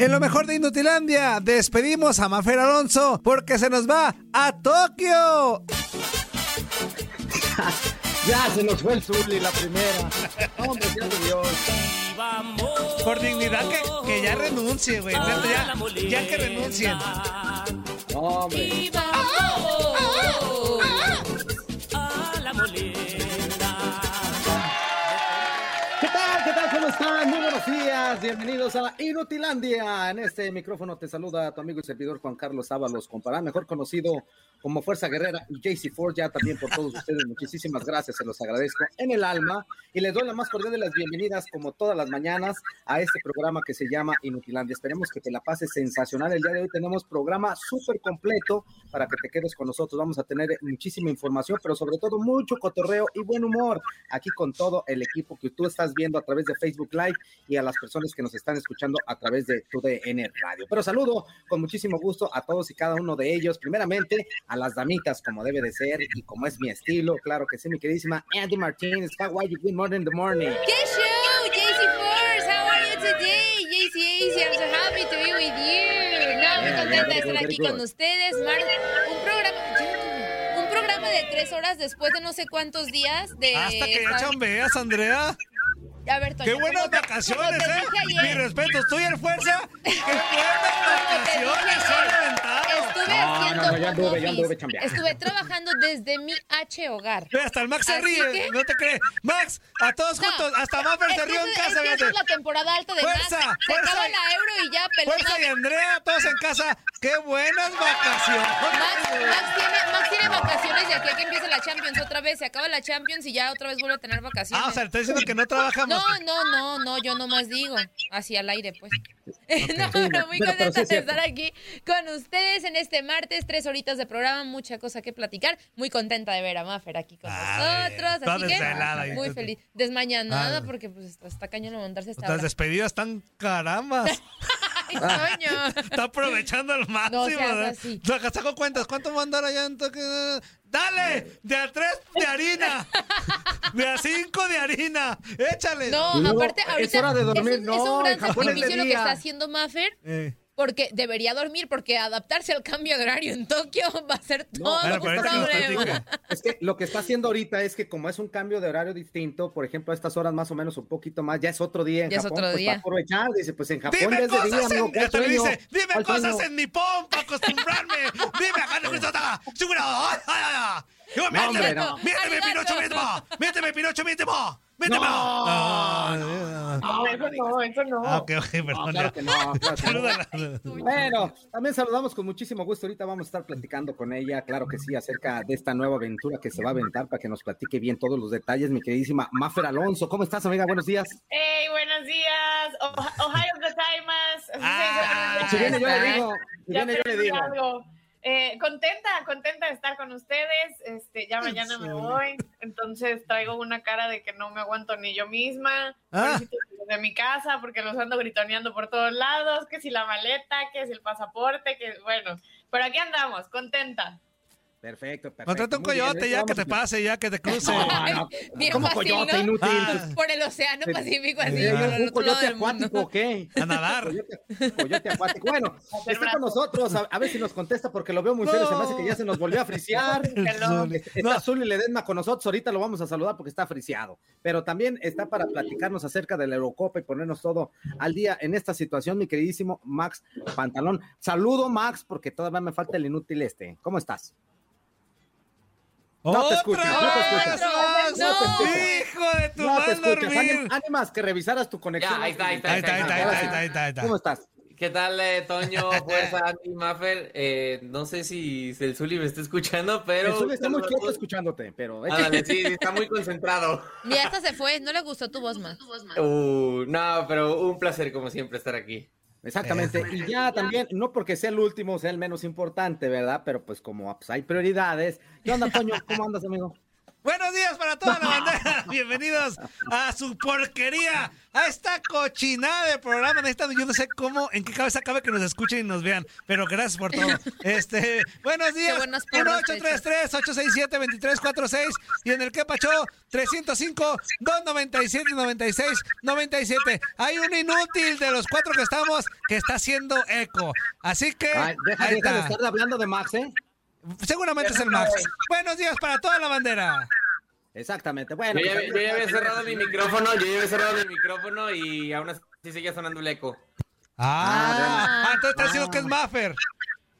En lo mejor de Indutilandia, despedimos a Mafer Alonso porque se nos va a Tokio. ya se nos fue el Zuli la primera. Hombre, Dios. Por dignidad que, que ya renuncie, güey. Ya, ya, que renuncien. Hombre. ¿Cómo días, bienvenidos a Inutilandia. En este micrófono te saluda tu amigo y servidor Juan Carlos Ábalos, compará, mejor conocido como Fuerza Guerrera y JC Ford, ya también por todos ustedes. Muchísimas gracias, se los agradezco en el alma y les doy la más cordial de las bienvenidas, como todas las mañanas, a este programa que se llama Inutilandia. Esperemos que te la pases sensacional. El día de hoy tenemos programa súper completo para que te quedes con nosotros. Vamos a tener muchísima información, pero sobre todo mucho cotorreo y buen humor aquí con todo el equipo que tú estás viendo a través de Facebook Live y a las personas que nos están escuchando a través de tu DN Radio. Pero saludo con muchísimo gusto a todos y cada uno de ellos. Primeramente, a las damitas, como debe de ser y como es mi estilo. Claro que sí, mi queridísima Andy Martínez. How are you? Good morning in the morning. ¿Qué show? JC Force, how are you today? JC AC, I'm so happy to be with you. No, muy contenta de estar aquí con ustedes. un programa... Un programa de tres horas después de no sé cuántos días de... Hasta que ya chambeas, Andrea. A ver, Toño, Qué buenas vacaciones, ¿eh? Mi respeto, estoy en fuerza. Qué buenas vacaciones, Estuve Estuve trabajando desde mi H hogar. hasta el Max se ríe, no te crees. Max, a todos juntos, hasta Maffer se rió en casa. Es, es la temporada alta de fuerza, Max. Se fuerza, acaba la euro y ya peló. Fuerza y Andrea, todos en casa. ¡Qué buenas vacaciones! Max, tiene, Max tiene vacaciones y aquí que empieza la Champions otra vez. Se acaba la Champions y ya otra vez vuelve a tener vacaciones. Ah, o sea, estás diciendo que no trabajamos. No, no, no, no, yo nomás digo. Así al aire, pues. no, pero muy contenta de estar aquí con ustedes en este martes, tres horitas de programa, mucha cosa que platicar. Muy contenta de ver a Maffer aquí con nosotros. Así que muy feliz. Desmañanada ah. porque pues está cañón montarse esta Las despedidas están carambas. Está aprovechando al máximo. No Saco cuentas. ¿Cuánto va a andar allá en Dale, de a tres de harina, de a cinco de harina, échale. No, aparte ahorita es, hora de dormir. Es, no, es un gran sacrificio lo que está haciendo Maffer. Eh porque debería dormir, porque adaptarse al cambio de horario en Tokio va a ser todo un problema. Es que lo que está haciendo ahorita es que como es un cambio de horario distinto, por ejemplo, a estas horas más o menos un poquito más, ya es otro día en ya Japón, es otro pues día. para aprovechar, dice, pues en Japón dime ya es de día, amigo, en, te dice, dime cosas en Nippon para acostumbrarme, dime, No, hombre, no. Miénteme, Pinocho mismo, miénteme, Pinocho mismo. ¡Méteme! No, no, eso no, eso no. Ah, ok, ok, perdón. claro que no. Bueno, también saludamos con muchísimo gusto. Ahorita vamos a estar platicando con ella, claro que sí, acerca de esta nueva aventura que se va a aventar para que nos platique bien todos los detalles. Mi queridísima Mafer Alonso, ¿cómo estás, amiga? Buenos días. Hey, buenos días. Ohio gozaimasu. Ah, si viene yo le digo, si viene yo le digo. Eh, contenta, contenta de estar con ustedes. Este, ya mañana me voy, entonces traigo una cara de que no me aguanto ni yo misma. Ah. De mi casa, porque los ando gritoneando por todos lados, que si la maleta, que si el pasaporte, que bueno, pero aquí andamos, contenta. Perfecto, perfecto. Contrata un coyote ya que te pase, ya que te cruce. No, ¿Cómo coyote inútil? Ah. Por el océano Pacífico, así. ¿Un coyote acuático qué? A nadar. Coyote, acuático. Bueno, está con nosotros, a, ver si nos contesta, porque lo veo muy serio. Se me hace que ya se nos volvió a frisear. está Azul y Ledesma con nosotros. Ahorita lo vamos a saludar porque está friseado. Pero también está para platicarnos acerca de la Eurocopa y ponernos todo al día en esta situación, mi queridísimo Max Pantalón. Saludo, Max, porque todavía me falta el inútil este. ¿Cómo estás? No te escuchas, no te escuchas. No, te Hijo de tu no te escuchas. Ánimas que revisaras tu conexión. ahí está, ahí está. Ahí está, ahí está, ahí está, ¿Cómo estás? ¿Qué tal, eh, Toño, Fuerza, Andy, Maffer? Eh, no sé si el Zuli me está escuchando, pero... El Zuli está muy quieto escuchándote, pero... Ah, sí, está muy concentrado. Ya hasta se fue, no le gustó tu voz más. Uh, no, pero un placer como siempre estar aquí. Exactamente, y ya también, no porque sea el último, sea el menos importante, ¿verdad? Pero pues como pues, hay prioridades. ¿Qué onda, Toño? ¿Cómo andas, amigo? Buenos días para toda la bandera. Bienvenidos a su porquería, a esta cochinada de programa. Yo no sé cómo, en qué cabeza cabe que nos escuchen y nos vean, pero gracias por todo. Este, buenos días. 1833-867-2346 y en el que pachó 305-297-96-97. Hay un inútil de los cuatro que estamos que está haciendo eco. Así que. deja, de estar hablando de Max, ¿eh? Seguramente es el Max. Buenos días para toda la bandera. Exactamente. Bueno, yo, ya, pues, yo ya había cerrado mi micrófono, yo ya había cerrado mi micrófono y aún así seguía sonando el eco. Ah, ah entonces está diciendo que es Maffer.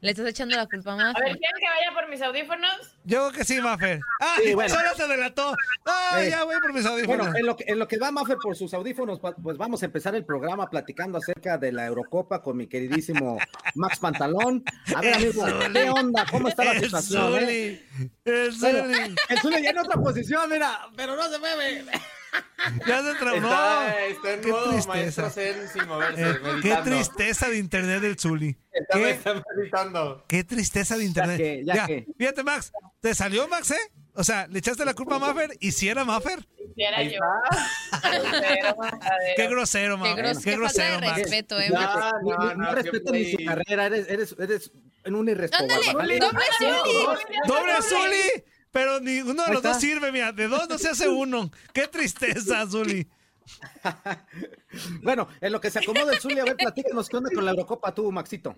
Le estás echando la culpa a. A ver, ¿quieren que vaya por mis audífonos? Yo creo que sí, Maffer. Ah, sí, bueno. solo se delató. Ah, ya voy por mis audífonos. Bueno, en lo, que, en lo que va Maffer por sus audífonos, pues vamos a empezar el programa platicando acerca de la Eurocopa con mi queridísimo Max Pantalón. A ver, amigo, ¿qué onda? ¿Cómo está la situación? Eh? El Zuli. el Zuli ya en otra posición, mira, pero no se mueve. Ya se traumó. Está, en qué modo tristeza. sin moverse, eh, Qué tristeza de internet del Zuli. Está, ¿Qué? está meditando. Qué tristeza de internet. Ya, que, ya, Fíjate, Max. ¿Te salió, Max, eh? O sea, le echaste la culpa a Maffer y si era Maffer. Si era yo. Qué grosero, Max. Qué, gros qué grosero, Max. respeto, eh. No, no, no, no, respeto ni su carrera. Eres, eres, eres en un irresponsable. Doble Zuli. Doble Zuli. Pero ninguno de los dos sirve, mira, de dos no se hace uno. Qué tristeza, Zuli. bueno, en lo que se acomoda el Zuli, a ver, platícanos qué onda con la Eurocopa tú, Maxito.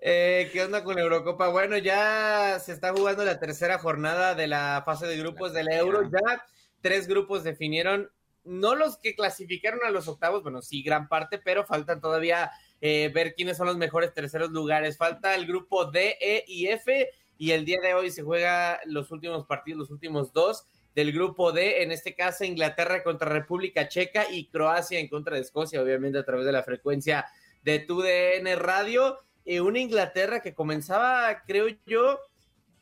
Eh, ¿Qué onda con la Eurocopa? Bueno, ya se está jugando la tercera jornada de la fase de grupos del Euro. Ya tres grupos definieron, no los que clasificaron a los octavos, bueno, sí, gran parte, pero faltan todavía eh, ver quiénes son los mejores terceros lugares. Falta el grupo D, E y F y el día de hoy se juega los últimos partidos, los últimos dos del grupo D, en este caso Inglaterra contra República Checa y Croacia en contra de Escocia, obviamente a través de la frecuencia de TUDN Radio. y una Inglaterra que comenzaba, creo yo,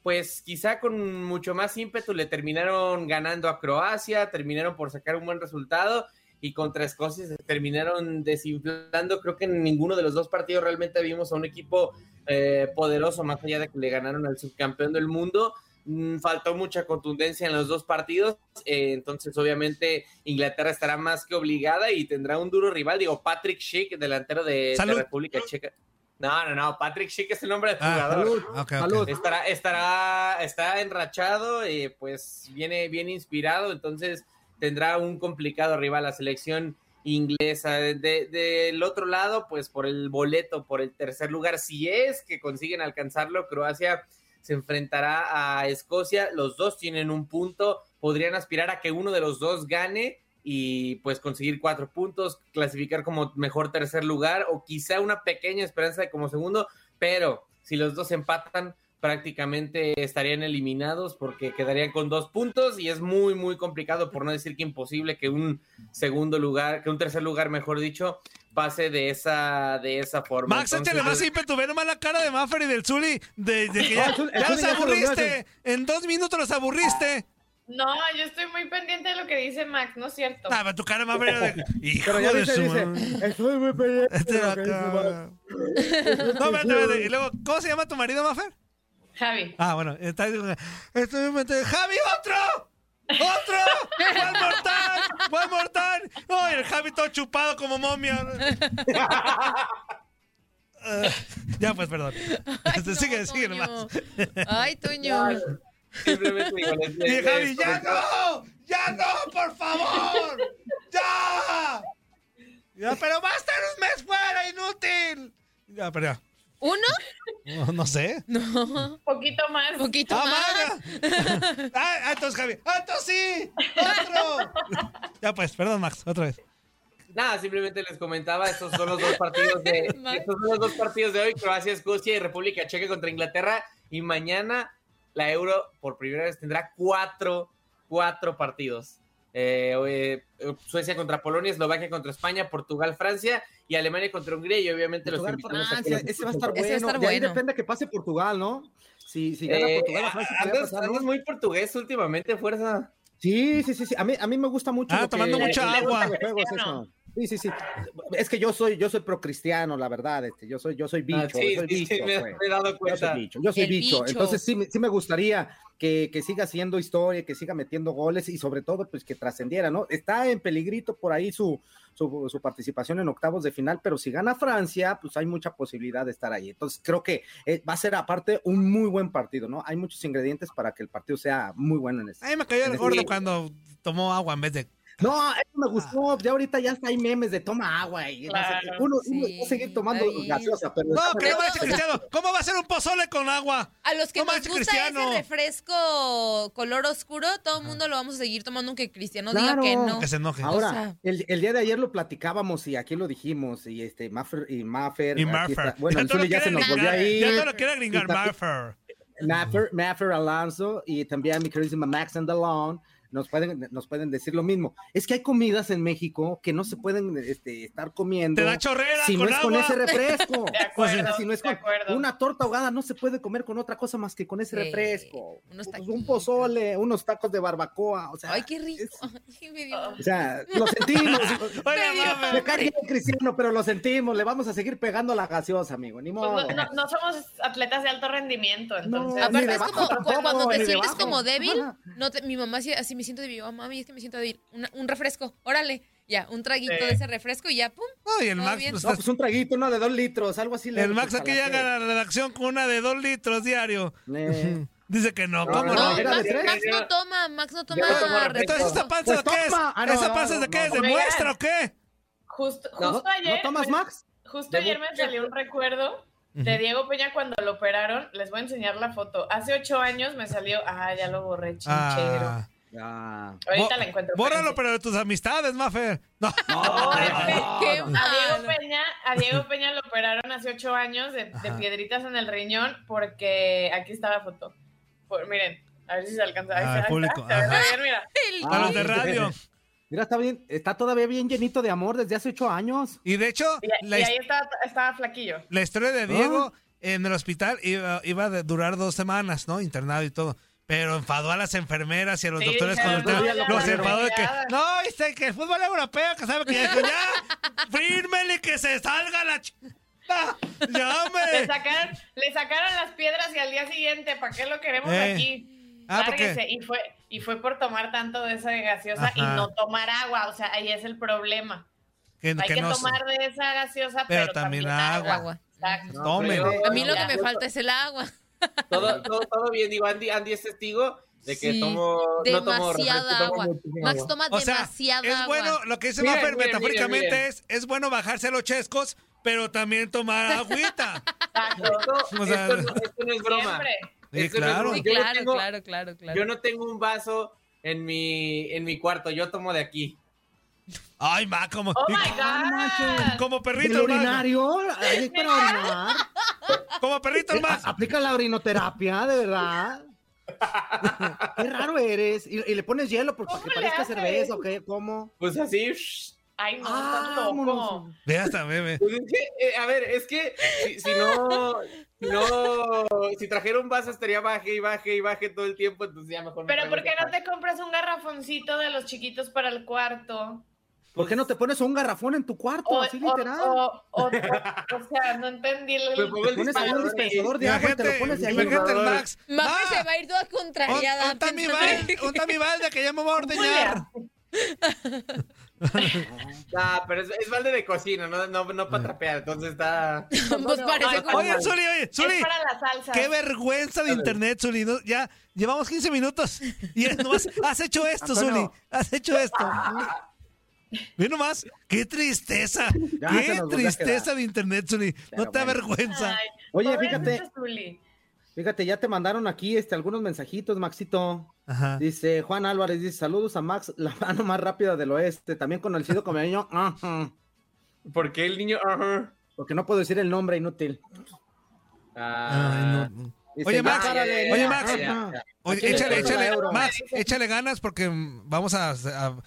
pues quizá con mucho más ímpetu le terminaron ganando a Croacia, terminaron por sacar un buen resultado y contra Escocia se terminaron desinflando. Creo que en ninguno de los dos partidos realmente vimos a un equipo eh, poderoso, más allá de que le ganaron al subcampeón del mundo. Mm, faltó mucha contundencia en los dos partidos, eh, entonces obviamente Inglaterra estará más que obligada y tendrá un duro rival. Digo, Patrick Schick, delantero de, la República Checa. No, no, no, Patrick Schick es el nombre del ah, jugador. Estará, estará, está enrachado, y pues viene bien inspirado, entonces tendrá un complicado rival la selección inglesa. del otro lado, pues por el boleto, por el tercer lugar, si es que consiguen alcanzarlo, Croacia se enfrentará a Escocia, los dos tienen un punto, podrían aspirar a que uno de los dos gane y pues conseguir cuatro puntos, clasificar como mejor tercer lugar o quizá una pequeña esperanza de como segundo, pero si los dos empatan, prácticamente estarían eliminados porque quedarían con dos puntos y es muy, muy complicado, por no decir que imposible, que un segundo lugar, que un tercer lugar, mejor dicho, pase de esa, de esa forma. Max, échale más ímpetu, ve nomás la cara de Maffer y del Zuli, de, que ya, los aburriste, en dos minutos los aburriste. No, yo estoy muy pendiente de lo que dice Max, no es cierto. Ah, tu cara más de... Hijo Pero ya de su dice, estoy muy pendiente. Este de no, espérate, Y luego, ¿cómo se llama tu marido, Maffer? Javi. Ah, bueno, está, estoy ¡Javi, otro! ¡Otro! ¡Juan Mortal! ¡Juan Mortal! ¡Ay, el Javi todo chupado como momia! Uh, ya, pues, perdón. Ay, este, no, sigue, sigue nomás. Ay, Toño. Simplemente Y Javi, ¡ya no! ¡Ya no, por favor! ¡Ya! Ya, pero va a estar un mes fuera, inútil. Ya, pero ya. ¿Uno? No, sé. No. Poquito más. Poquito ah, más. ah, entonces, Javi. ¡Ah, entonces sí! ¡Otro! ya pues, perdón, Max, otra vez. Nada, simplemente les comentaba, estos son los dos partidos de, estos son los dos partidos de hoy, Croacia, Escocia y República Checa contra Inglaterra. Y mañana la Euro por primera vez tendrá cuatro, cuatro partidos. Eh, Suecia contra Polonia, Eslovaquia contra España, Portugal, Francia y Alemania contra Hungría y obviamente los invitados. ese va a estar bueno. Va depende que pase Portugal, ¿no? Si, si gana Portugal, Francia, andas, muy portugués últimamente, fuerza. Sí, sí, sí, sí. A mí, a mí me gusta mucho. Ah, tomando mucha agua. Sí, sí, sí. Es que yo soy, yo soy procristiano, la verdad. Este, yo soy, yo soy bicho. sí, soy bicho, me, he dado cuenta. Yo soy bicho. Yo soy bicho. Entonces sí, sí me gustaría que, que, siga haciendo historia, que siga metiendo goles y sobre todo, pues que trascendiera, ¿no? Está en peligrito por ahí su, su, su, participación en octavos de final, pero si gana Francia, pues hay mucha posibilidad de estar ahí. Entonces creo que eh, va a ser aparte un muy buen partido, ¿no? Hay muchos ingredientes para que el partido sea muy bueno en este. A mí me cayó el este gordo cuando tomó agua en vez de no, eso me gustó. Ya ahorita ya hay memes de toma agua y uno, va a seguir tomando gaseosa, pero. No, ¿cómo va a ser cristiano? ¿Cómo va a ser un pozole con agua? A los que nos gusta ese refresco color oscuro, todo el mundo lo vamos a seguir tomando aunque Cristiano diga que no. Que se enoje. Ahora, el, el, día de ayer lo platicábamos y aquí lo dijimos y este Maffer y Maffer. Y Maffer. Bueno, el ya se nos volvió ahí. Ya no lo quiere gringar Maffer. Maffer, Maffer Alonso y también mi queridísima Max Andalone nos pueden, nos pueden decir lo mismo. Es que hay comidas en México que no se pueden este, estar comiendo. Te da chorrera si no es con ese refresco. si no es con una torta ahogada, no se puede comer con otra cosa más que con ese refresco. Unos pues, un pozole, unos tacos de barbacoa. O sea, Ay, qué rico. o sea, lo sentimos. me cae cristiano, pero lo sentimos. Le vamos a seguir pegando la gaseosa, amigo. Ni pues modo. no, somos atletas de alto rendimiento, entonces. Aparte, es como cuando te sientes como débil. No mi mamá así me siento débil, oh, mami, es que me siento débil. un refresco, órale. Ya, un traguito de ese refresco y ya, pum. Ay, el Max. Pues, no, pues un traguito, uno de dos litros, algo así. El Max aquí llega a la redacción con una de dos litros diario. Dice que no, ¿cómo no? no? Max, no toma, Max no toma. Entonces, ¿esta panza pues qué es? Ah, ¿Esa panza de qué es? ¿De muestra o qué? Justo, justo ayer. ¿No tomas Max? Justo ayer me salió un recuerdo de Diego Peña cuando lo operaron. Les voy a enseñar la foto. Hace ocho años me salió. Ah, ya lo borré, chinchero. Ah. Ahorita la encuentro. Bórralo, pero de tus amistades, Mafer. No, no, a, Diego Peña, a Diego Peña lo operaron hace ocho años de, piedritas en el riñón porque aquí está la foto. miren, a ver si se alcanza. Ah, el público. mira. A los de radio. Mira, está bien, está todavía bien llenito de amor desde hace ocho años. Y de hecho, y, ahí estaba, estaba, flaquillo. La historia de Diego ah. en el hospital iba, iba a durar dos semanas, ¿no? Internado y todo pero enfadó a las enfermeras y a los doctores cuando los enfadó de que no, dice que el fútbol europeo que sabe que ya, ya fírmele que se salga la ch... ¡Llame! Le sacaron, le sacaron las piedras y al día siguiente, ¿para qué lo queremos eh. aquí? Ah, y fue, y fue por tomar tanto de esa gaseosa y no tomar agua, o sea, ahí es el problema. Hay que tomar de esa gaseosa, pero, también, agua. Tomen. a mí lo que me falta es el agua. Todo, todo, todo bien, digo, Andy, Andy es testigo de que tomo, demasiada agua. Max toma o sea, demasiada es bueno, lo que dice Maffer metafóricamente es, es bueno bajarse los chescos, pero también tomar agüita. esto, o sea, esto, no, es broma. Sí, claro. Sí, claro, claro, claro, claro. Yo no tengo un vaso en mi, en mi cuarto, yo tomo de aquí. Ay, ma, como. Oh my God. Como perrito. ¿El urinario? Como perrito más. Aplica la orinoterapia, de verdad. Qué raro eres. ¿Y, le pones hielo porque que parezca cerveza o qué? ¿Cómo? Pues así. Ay, no, ah, loco. Ve hasta, bebé. Pues eh, a ver, es que si, no, si no, si trajera un vaso estaría baje y baje y baje todo el tiempo, entonces ya mejor. Pero ¿por qué no te compras un garrafoncito de los chiquitos para el cuarto? ¿Por qué no te pones un garrafón en tu cuarto? así literal. O, o, sea, no entendí el. Te pones ahí un dispensador de agua y te lo pones ahí. Imagínate el Max. Max se va a ir toda contrariada. Un mi balde, mi balde que ya me voy a ordeñar. ah, pero es, es, balde de cocina, no, no, no para trapear, entonces está. pues parece como... Oye, Zuli, oye, Zuli. Es para la salsa. Qué vergüenza de internet, Zuli. ¿no? Ya llevamos 15 minutos y nomás has hecho esto, Zuli. Has hecho esto. Ve nomás, qué tristeza, qué tristeza de internet, Zuli. No te avergüenza. Oye, fíjate, fíjate, ya te mandaron aquí este, algunos mensajitos, Maxito. Dice Juan Álvarez, dice, saludos a Max, la mano más rápida del oeste, también conocido como el niño. ¿Por qué el niño? Porque no puedo decir el nombre inútil. Ah, Oye, Max, oye, Max, échale, échale, Max, échale ganas porque vamos a, a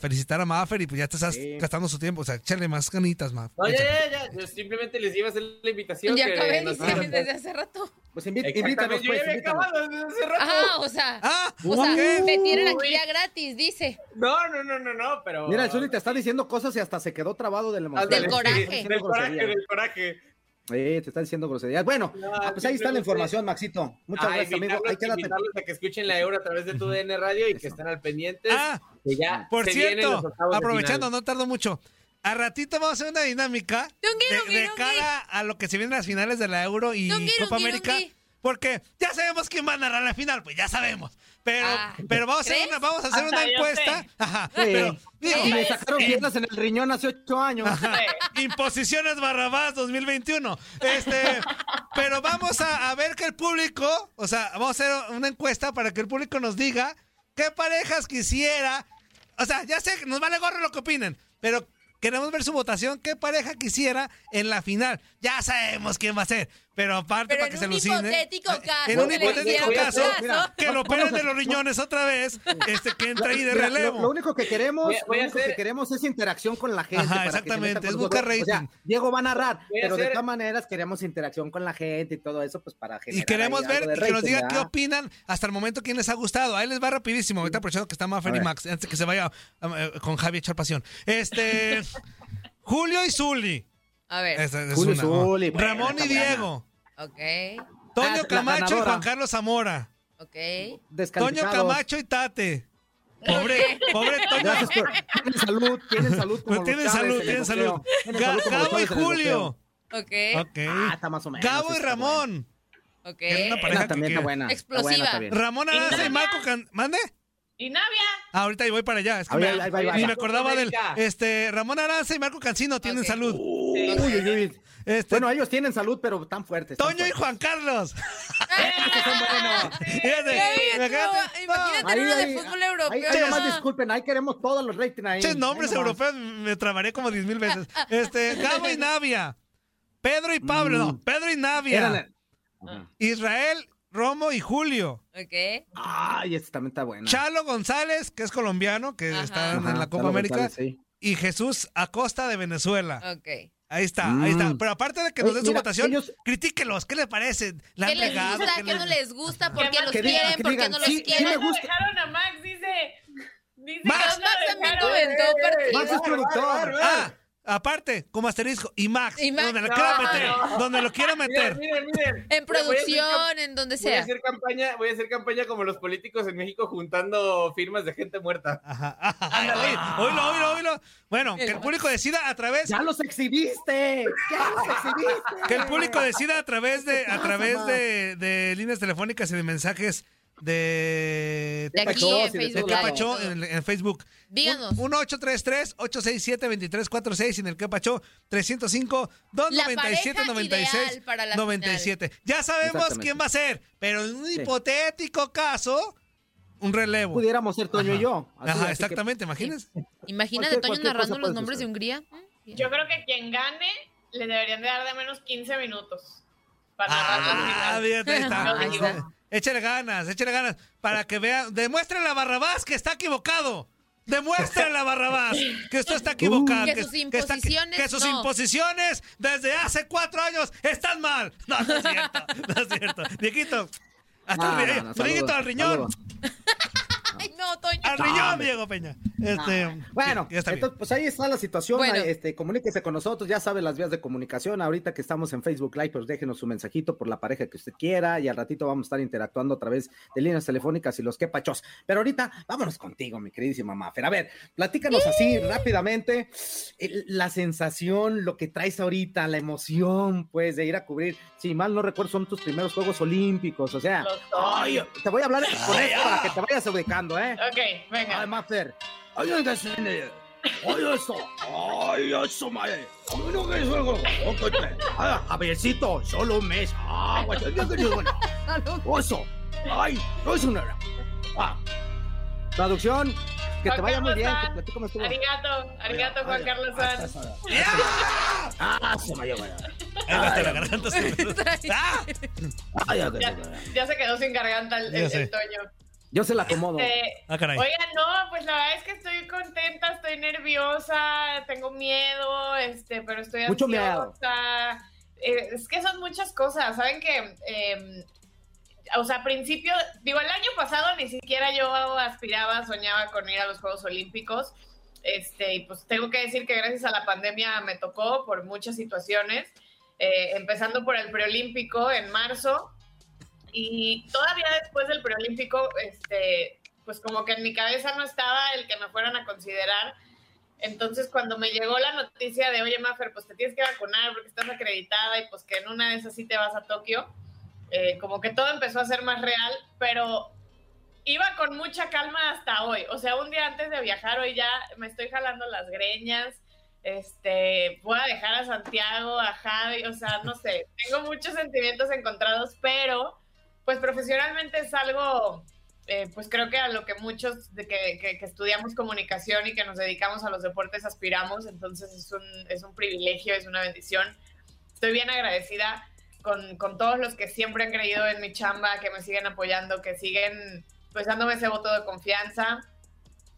felicitar a Maffer y pues ya te estás gastando su tiempo. O sea, échale más ganitas, Maffer. No, ya, ya, ya. Yo simplemente les iba a hacer la invitación. Ya acabé desde hace rato. Pues invítanos, pues. Ah, o sea. Ah, o sea, me tienen aquí ya gratis, dice. No, no, no, no, no, pero. Mira, el Zuli te está diciendo cosas y hasta se quedó trabado del emoción. Del coraje. Del coraje, del coraje. Eh, te está diciendo groserías. Bueno, ah, pues ahí está la información, Maxito. Muchas gracias, amigo. Ahí quédate. a que escuchen la euro a través de tu DN Radio y que estén al pendiente. Ah, ya por cierto, aprovechando, no tardo mucho. A ratito vamos a hacer una dinámica de, cara a lo que se vienen las finales de la Euro y Copa América. Porque ya sabemos quién va a narrar la final, pues ya sabemos. Pero, ah, pero vamos, a hacer una, vamos a hacer una encuesta. Ajá, pero, y me sacaron piernas en el riñón hace ocho años. Imposiciones Barrabás 2021. Este, pero vamos a, a, ver que el público, o sea, vamos a hacer una encuesta para que el público nos diga qué parejas quisiera. O sea, ya sé, nos vale gorro lo que opinen, pero queremos ver su votación, qué pareja quisiera en la final. Ya sabemos quién va a ser. Pero aparte, para que se alucine. Hipotético caso, en un hipotético caso, que lo operen de los riñones otra vez, este que entra ahí de relevo. Lo, único que queremos, lo único que queremos es interacción con la gente. Ajá, exactamente, es buscar rating. O sea, Diego va a narrar, pero de todas maneras queremos interacción con la gente y todo eso, pues para generar. Y queremos ver que nos digan qué opinan hasta el momento quién les ha gustado. Ahí les va rapidísimo. Ahorita aprovechando que está Maffer y Max, antes que se vaya eh, con Javi a echar pasión. Este. Julio y Zuli. A ver. Julio y Ramón y Diego. Ok. Toño ah, Camacho y Juan Carlos Zamora. Ok. Toño Camacho y Tate. Pobre, pobre Toño. Gracias tienen salud, tienen salud. Como tienen salud, tienen salud. Gabo y Julio. Ok. Ok. Ah, está más o menos. Gabo y Ramón. Ok. una pareja también está buena. Explosiva. Ramón Aranza y Marco Can... ¿Mande? ¿Y Navia? Ah, ahorita voy para allá. Es que me, ni me acordaba del. Este, Ramón Aranza y Marco Cancino tienen salud. Uy, uy, uy. Este, bueno, ellos tienen salud, pero tan fuertes. Toño y Juan Carlos. imagínate uno de fútbol europeo. Ahí, nomás disculpen, ahí queremos todos los ratings ahí. Ches, nombres europeos me trabaré como diez mil veces. Este, Gabo y Navia. Pedro y Pablo, no, mm. Pedro y Navia. Israel Romo y Julio. Ok. Ay, este también está bueno. Chalo González, que es colombiano, que está en la Copa América. Y Jesús Acosta de Venezuela. Ok. Ahí está, ahí está. Mm. Pero aparte de que nos den su votación, critíquelos. ¿Qué les parece? ¿La ¿Qué les gusta? ¿Qué, no les gusta? ¿Por qué los quieren? ¿Por qué no los quieren? Sí me gusta. dejaron a Max, dice. Dice Max, Max también comentó partido. Max es productor. Ah, Aparte, como asterisco, y Max, donde lo quiero meter, donde lo quiero meter. Miren, miren, En producción, en donde sea. Voy a hacer campaña, voy a hacer campaña como los políticos en México juntando firmas de gente muerta. Ajá. Ajá. Oílo, oílo, oílo. Bueno, que el público decida a través. Ya los exhibiste. Ya los exhibiste. Que el público decida a través de, a través de, de líneas telefónicas y de mensajes de de aquí en Facebook, en, Facebook. Díganos. 1833-867-2346 en el Quepacho 305-297-96-97. Ya sabemos quién va a ser, pero en un hipotético caso, un relevo. Pudiéramos ser Toño y yo. Ajá, exactamente, imagínense. Imagínate Toño narrando los nombres de Hungría. Yo creo que quien gane le deberían de dar de menos 15 minutos. Para ah, narrar está. Échale ganas, échale ganas. Para que vean. Demuéstrenle a Barrabás que está equivocado. Demuéstrenle a Barrabás que esto está equivocado. que, sus imposiciones. Que, sus imposiciones desde hace cuatro años están mal. No, no es cierto. No es cierto. Dieguito. Hasta el, al riñón. No, Toño. Al riñón, Diego Peña. Este, ah, bueno, entonces, pues ahí está la situación. Este, comuníquese con nosotros, ya sabe las vías de comunicación. Ahorita que estamos en Facebook Live, pues déjenos su mensajito por la pareja que usted quiera y al ratito vamos a estar interactuando a través de líneas telefónicas y los quepachos. Pero ahorita, vámonos contigo, mi queridísima Mafer. A ver, platícanos así rápidamente la sensación, lo que traes ahorita, la emoción, pues, de ir a cubrir. Si mal no recuerdo, son tus primeros Juegos Olímpicos. O sea, te voy a hablar con esto para que te vayas ubicando, ¿eh? Ok, venga. Además, Fer. Oye eso, oye eso, madre. no que suelo, Javiercito, solo un mes. Ah, Oso, ay, no es una Ah. Traducción, que Juan te vaya muy bien. Que cómo estuvo. Arigato, arigato, Juan Oye, Carlos hasta Sanz. Ah, se me ha lleva. Hasta la garganta se me- Ah, Ay, ya que Ya, ya se quedó sin garganta el, el- el Toño. Yo se la acomodo. Este, ah, oigan, no, pues la verdad es que estoy contenta, estoy nerviosa, tengo miedo, este, pero estoy Mucho Miedo. Eh, es que son muchas cosas, ¿saben que em, o sea, a principio, digo, el año pasado ni siquiera yo aspiraba, soñaba con ir a los Juegos Olímpicos. Este, y pues tengo que decir que gracias a la pandemia me tocó por muchas situaciones, eh, empezando por el preolímpico en marzo, y todavía después del preolímpico, este, pues como que en mi cabeza no estaba el que me fueran a considerar. Entonces, cuando me llegó la noticia de, oye, Maffer, pues te tienes que vacunar porque estás acreditada y pues que en una de esas sí te vas a Tokio, eh, como que todo empezó a ser más real, pero iba con mucha calma hasta hoy. O sea, un día antes de viajar, hoy ya me estoy jalando las greñas. Este, voy a dejar a Santiago, a Javi, o sea, no sé, tengo muchos sentimientos encontrados, pero pues profesionalmente es algo, eh, pues creo que a lo que muchos de que, estudiamos comunicación y que nos dedicamos a los deportes aspiramos, entonces es un, es un privilegio, es una bendición. Estoy bien agradecida con, con, todos los que siempre han creído en mi chamba, que me siguen apoyando, que siguen pues dándome ese voto de confianza.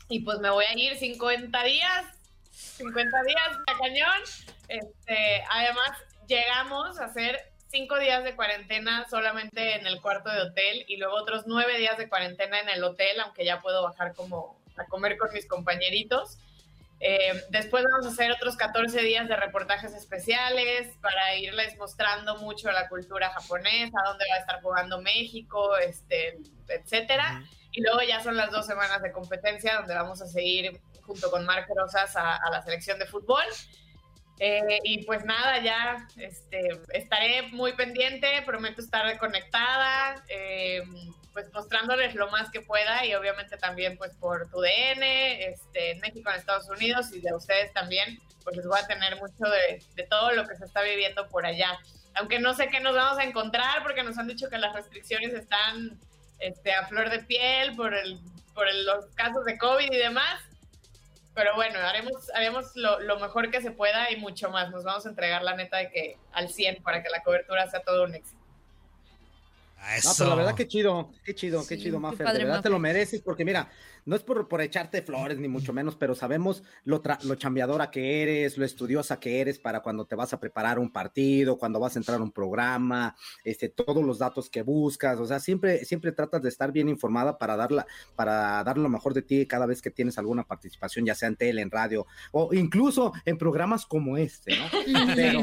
Y pues me voy a ir 50 días, 50 días de cañón. Este, además, llegamos a hacer cinco días de cuarentena solamente en el cuarto de hotel y luego otros nueve días de cuarentena en el hotel, aunque ya puedo bajar como a comer con mis compañeritos. Eh, después vamos a hacer otros 14 días de reportajes especiales para irles mostrando mucho la cultura japonesa, dónde va a estar jugando México, este, etcétera. Y luego ya son las dos semanas de competencia donde vamos a seguir junto con Marc Rosas a, a la selección de fútbol. Eh, y pues nada, ya este, estaré muy pendiente, prometo estar conectada, eh, pues mostrándoles lo más que pueda y obviamente también pues por tu DN, este, en México, en Estados Unidos y de ustedes también, pues les voy a tener mucho de, todo lo que se está viviendo por allá. Aunque no sé qué nos vamos a encontrar porque nos han dicho que las restricciones están este, a flor de piel por, el, por los casos de COVID y demás pero bueno, haremos, haremos lo, lo, mejor que se pueda y mucho más. Nos vamos a entregar la neta de que al 100 para que la cobertura sea todo un éxito. No, pero la verdad que chido, qué chido, qué chido, Maffer. De verdad te lo mereces porque mira, no es por, por echarte flores ni mucho menos, pero sabemos lo, lo chambeadora que eres, lo estudiosa que eres para cuando te vas a preparar un partido, cuando vas a entrar a un programa, este, todos los datos que buscas, o sea, siempre, siempre tratas de estar bien informada para darla, para dar lo mejor de ti cada vez que tienes alguna participación, ya sea en tele, en radio, o incluso en programas como este, ¿no? Pero,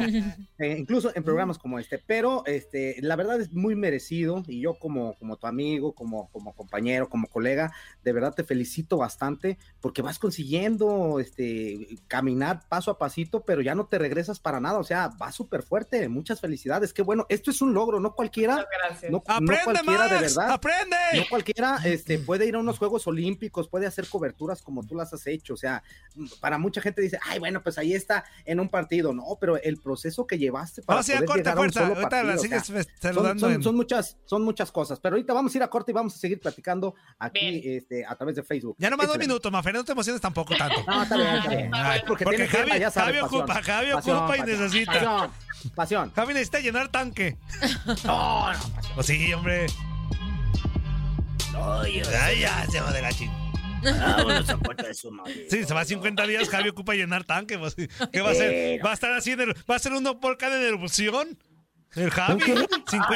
eh, incluso en programas como este, pero este, la verdad es muy merecido y yo como, como tu amigo, como, como compañero, como colega, de verdad te felicito bastante porque vas consiguiendo este, caminar paso a pasito, pero ya no te regresas para nada, o sea, va súper fuerte, muchas felicidades, qué bueno, esto es un logro, no cualquiera, no, cualquiera de verdad, aprende. no cualquiera este, puede ir a unos Juegos Olímpicos, puede hacer coberturas como tú las has hecho, o sea, para mucha gente dice, ay, bueno, pues ahí está en un partido, no, pero el proceso que llevaste para poder llegar a un solo partido, son, son, muchas, son muchas cosas, pero ahorita vamos a ir a corte y vamos a seguir platicando aquí este, a través de Facebook. Ya nomás dos minutos, Mafer, no te emociones tampoco tanto. No, está bien, está bien. porque, Javi, Javi ocupa, Javi ocupa y necesita. Pasión, pasión. Javi necesita llenar tanque. No, no, Pues sí, hombre. No, yo ya, ya, se va de la chingada. Vámonos a puerta de su madre. Sí, se va a 50 días, Javi ocupa llenar tanque. Pues, ¿Qué va a hacer? ¿Va a estar así? ¿Va a ser uno por cada erupción? ¿El Javi?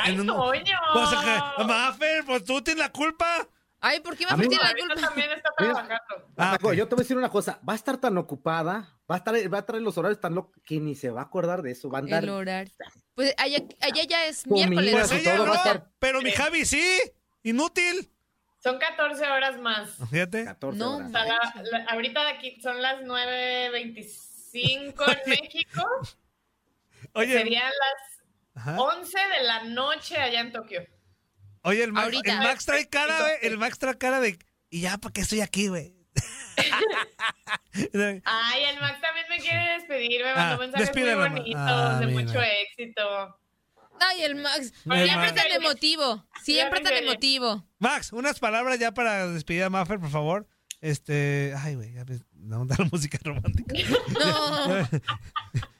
Ay, en un... Pues, Mafer, pues tú tienes la culpa. Ay, ¿por qué me tiene la culpa? también está trabajando. Ah, Yo te voy a decir una cosa, va a estar tan ocupada, va a, estar, va a traer los horarios tan locos que ni se va a acordar de eso, va a andar... El horario. Pues allá, allá ya es miércoles. Pues ella no, pero mi Javi sí, inútil. Son 14 horas más. Fíjate. 14 no, horas. ahorita aquí son las 9.25 en México. Oye. Serían las 11 de la noche allá en Tokio. Oye, el Max, el Max trae cara, güey. El Max trae cara de. ¿Y ya para qué estoy aquí, güey? Ay, el Max también me quiere despedir. Me mandó ah, mensajes muy bonitos, ah, de mucho éxito. Ay, el Max. siempre tan emotivo. Siempre tan emotivo. Max, unas palabras ya para despedir a Maffer, por favor. Este. Ay, güey, ya no da la música romántica. No.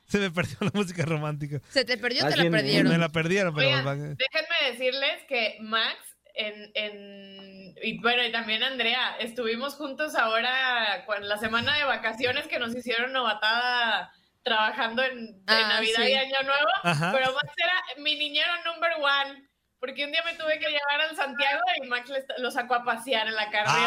Se me perdió la música romántica. ¿Se te perdió o te la perdieron? Me la perdieron, pero... déjenme decirles que Max en, en, y bueno, y también Andrea, estuvimos juntos ahora con la semana de vacaciones que nos hicieron novatada trabajando en, ah, Navidad y Año Nuevo, pero Max era mi niñero number one. Porque un día me tuve que llevar al Santiago y Max lo sacó a pasear en la carriola.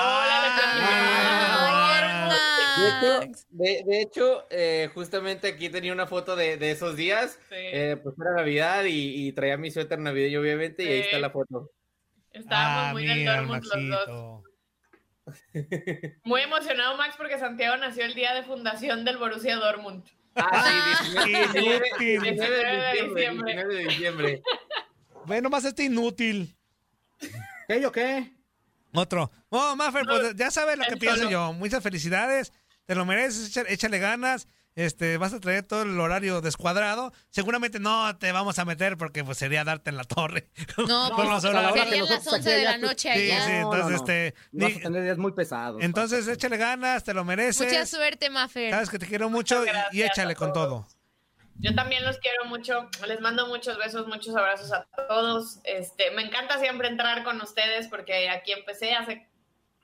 Ah, de, hecho, eh, justamente aquí tenía una foto de, esos días. Eh, pues era Navidad y, traía mi suéter navideño, obviamente, y ahí está la foto. Estábamos ah, muy del Dortmund los dos. Muy emocionado Max porque Santiago nació el día de fundación del Borussia Dortmund. Ah, sí, 19, de diciembre. Bueno, más este inútil. ¿Qué yo qué? Otro. Oh, Maffer, pues ya sabes lo que pienso yo. Muchas felicidades. Te lo mereces, échale ganas este, vas a traer todo el horario descuadrado, seguramente no te vamos a meter porque pues sería darte en la torre. No, por pues, serían las 11 de la noche allá. Sí, sí, entonces este... Vas a tener días muy pesados. Entonces échale ganas, te lo mereces. Mucha suerte, Mafer. Sabes que te quiero mucho y, échale con todo. Yo también los quiero mucho, les mando muchos besos, muchos abrazos a todos. Este, me encanta siempre entrar con ustedes porque aquí empecé hace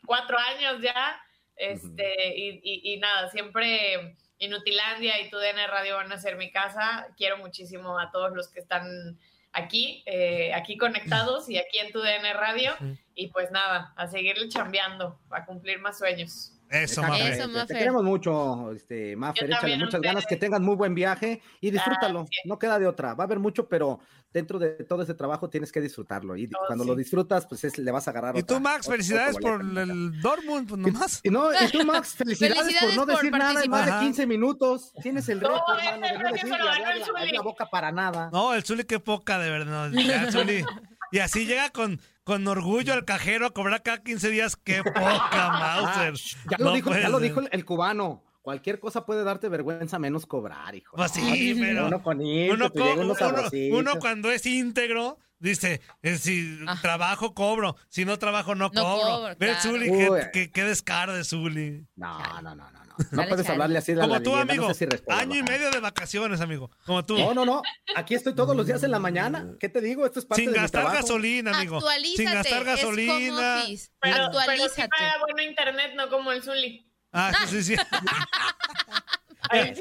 cuatro años ya. Este, y, y nada, siempre Inutilandia y tu DN Radio van a ser mi casa. Quiero muchísimo a todos los que están aquí, eh, aquí conectados y aquí en tu DN Radio. Y pues nada, a seguirle chambeando, a cumplir más sueños. Eso, Mafer. Te, queremos mucho, este, Mafer. Échale muchas ganas, que tengan muy buen viaje y disfrútalo. No queda de otra. Va a haber mucho, pero dentro de todo ese trabajo tienes que disfrutarlo. Y oh, cuando lo disfrutas, pues le vas a agarrar. Y tú, Max, felicidades por el Dortmund, pues nomás. Y, no, y tú, Max, felicidades, por no decir nada en más de 15 minutos. Tienes el reto, hermano, de no decir la, boca para nada. No, el Zuli, qué poca, de verdad. Ya, Zuli. Y así llega con, con orgullo al cajero a cobrar cada 15 días. ¡Qué poca, ah, Mauser! ya, lo dijo, ya lo dijo el, cubano. Cualquier cosa puede darte vergüenza menos cobrar, hijo. Pues sí, pero uno, con uno, cuando es íntegro dice, eh, si ah. trabajo cobro, si no trabajo no, cobro. Ve Zuli, qué, qué, descaro de Zuli. No, no, no, no. No puedes hablarle así de Como tú, amigo. año y medio de vacaciones, amigo. Como tú. No, no, no. Aquí estoy todos los días en la mañana. ¿Qué te digo? Esto es parte Sin de gastar gasolina, amigo. Actualízate. Sin gastar gasolina. pero, Actualízate. Pero si bueno internet, no como el Zuli. Ah, sí, sí.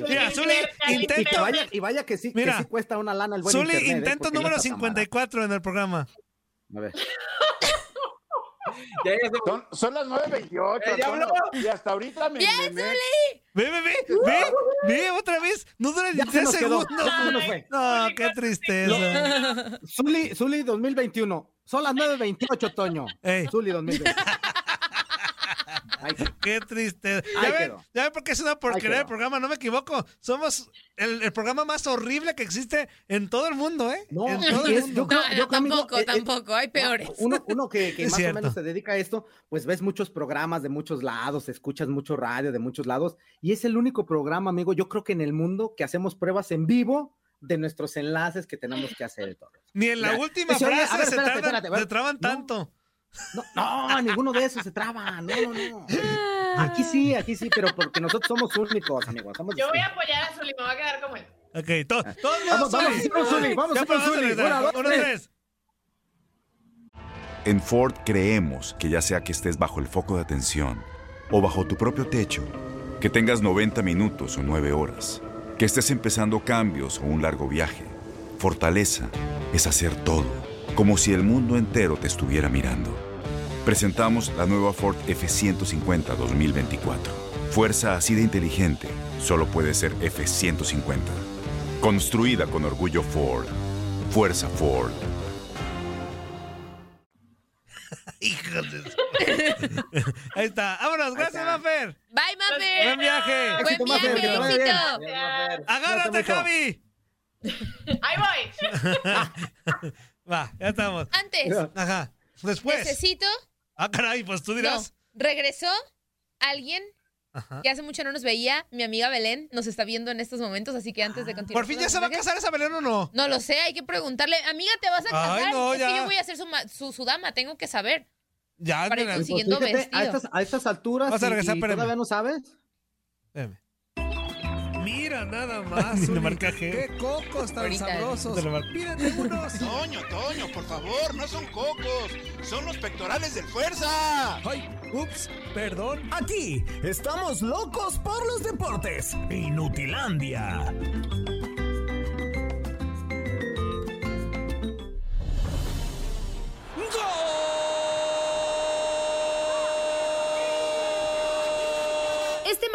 Mira, Zuli, intento. Y vaya, y vaya que sí, Mira, que sí cuesta una lana el buen Zuli, internet, ¿eh? intento número 54 en el programa. A ver. son, son, las 9.28. ¿Eh, y hasta ahorita me. ¡Bien, Zuli! Ve, ve, ve, ve, ve, otra vez. No dura ni 10 segundos. No, qué tristeza. Zuli, Zuli 2021. Son las 9.28, Toño. Ey. Zuli 2021. Qué triste. ¿Ya ven, ¿Ya ven por qué es una porquería de programa? No me equivoco. Somos el, programa más horrible que existe en todo el mundo, ¿eh? No, en todo el mundo. Yo tampoco, tampoco. Hay peores. Uno, uno que, que más o menos se dedica a esto, pues ves muchos programas de muchos lados, escuchas mucho radio de muchos lados, y es el único programa, amigo, yo creo que en el mundo que hacemos pruebas en vivo de nuestros enlaces que tenemos que hacer. Ni en la última frase se, traban tanto. No, no, ninguno de esos se traba. No, no, no. Aquí sí, aquí sí, pero porque nosotros somos únicos, amigos. Yo voy a apoyar a Zuli, me va a quedar como él. Ok, todos vamos, vamos, vamos, Zuli, vamos Zuli. Una, dos, tres. En Ford creemos que ya sea que estés bajo el foco de atención o bajo tu propio techo, que tengas 90 minutos o 9 horas, que estés empezando cambios o un largo viaje, fortaleza es hacer todo, como si el mundo entero te estuviera mirando. Presentamos la nueva Ford F150 2024. Fuerza así de inteligente solo puede ser F150. Construida con orgullo Ford. Fuerza Ford. Ahí está. Vámonos. Gracias, Mafer. Bye, Mafer. Buen viaje. Buen viaje. Agárrate, Javi. Ahí voy. Va, ya estamos. Antes. Ajá. Después. Necesito Ah, caray, pues tú dirás. regresó alguien que hace mucho no nos veía. Mi amiga Belén nos está viendo en estos momentos, así que antes de ah. continuar. ¿Por fin ya se va a casar esa Belén o no? No lo sé, hay que preguntarle. Amiga, ¿te vas a casar? Ay, no, es que yo voy a ser su, su, dama, tengo que saber. Ya, para el siguiente pues vestido. A estas, a estas alturas, ¿Vas a regresar, y, todavía no sabes? Espérame. Mira, nada más. De marca G. Qué cocos tan sabrosos. Pídete unos. Toño, Toño, por favor, no son cocos. Son los pectorales del Fuerza. Ay, ups, perdón. Aquí estamos locos por los deportes. Inutilandia.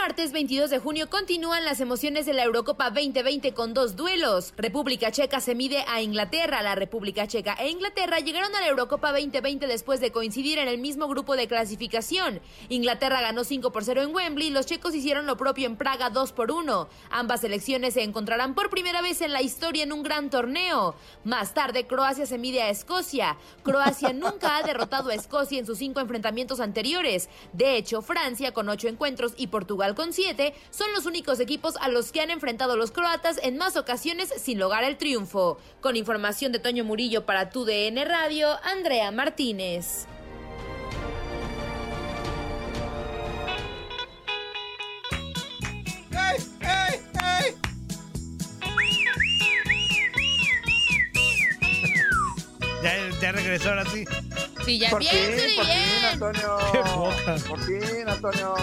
Martes 22 de junio continúan las emociones de la Eurocopa 2020 con dos duelos. República Checa se mide a Inglaterra. La República Checa e Inglaterra llegaron a la Eurocopa 2020 después de coincidir en el mismo grupo de clasificación. Inglaterra ganó 5 por 0 en Wembley y los checos hicieron lo propio en Praga 2 por 1. Ambas selecciones se encontrarán por primera vez en la historia en un gran torneo. Más tarde, Croacia se mide a Escocia. Croacia nunca ha derrotado a Escocia en sus cinco enfrentamientos anteriores. De hecho, Francia, con ocho encuentros, y Portugal Con 7, son los únicos equipos a los que han enfrentado los croatas en más ocasiones sin lograr el triunfo. Con información de Toño Murillo para tu DN Radio, Andrea Martínez. ¡Ey, ey, ey! Ya, ya regresó ahora sí. Sí, ya Por bien, fin, sí, por fin, bien. Antonio. Qué poca. Por fin, Antonio.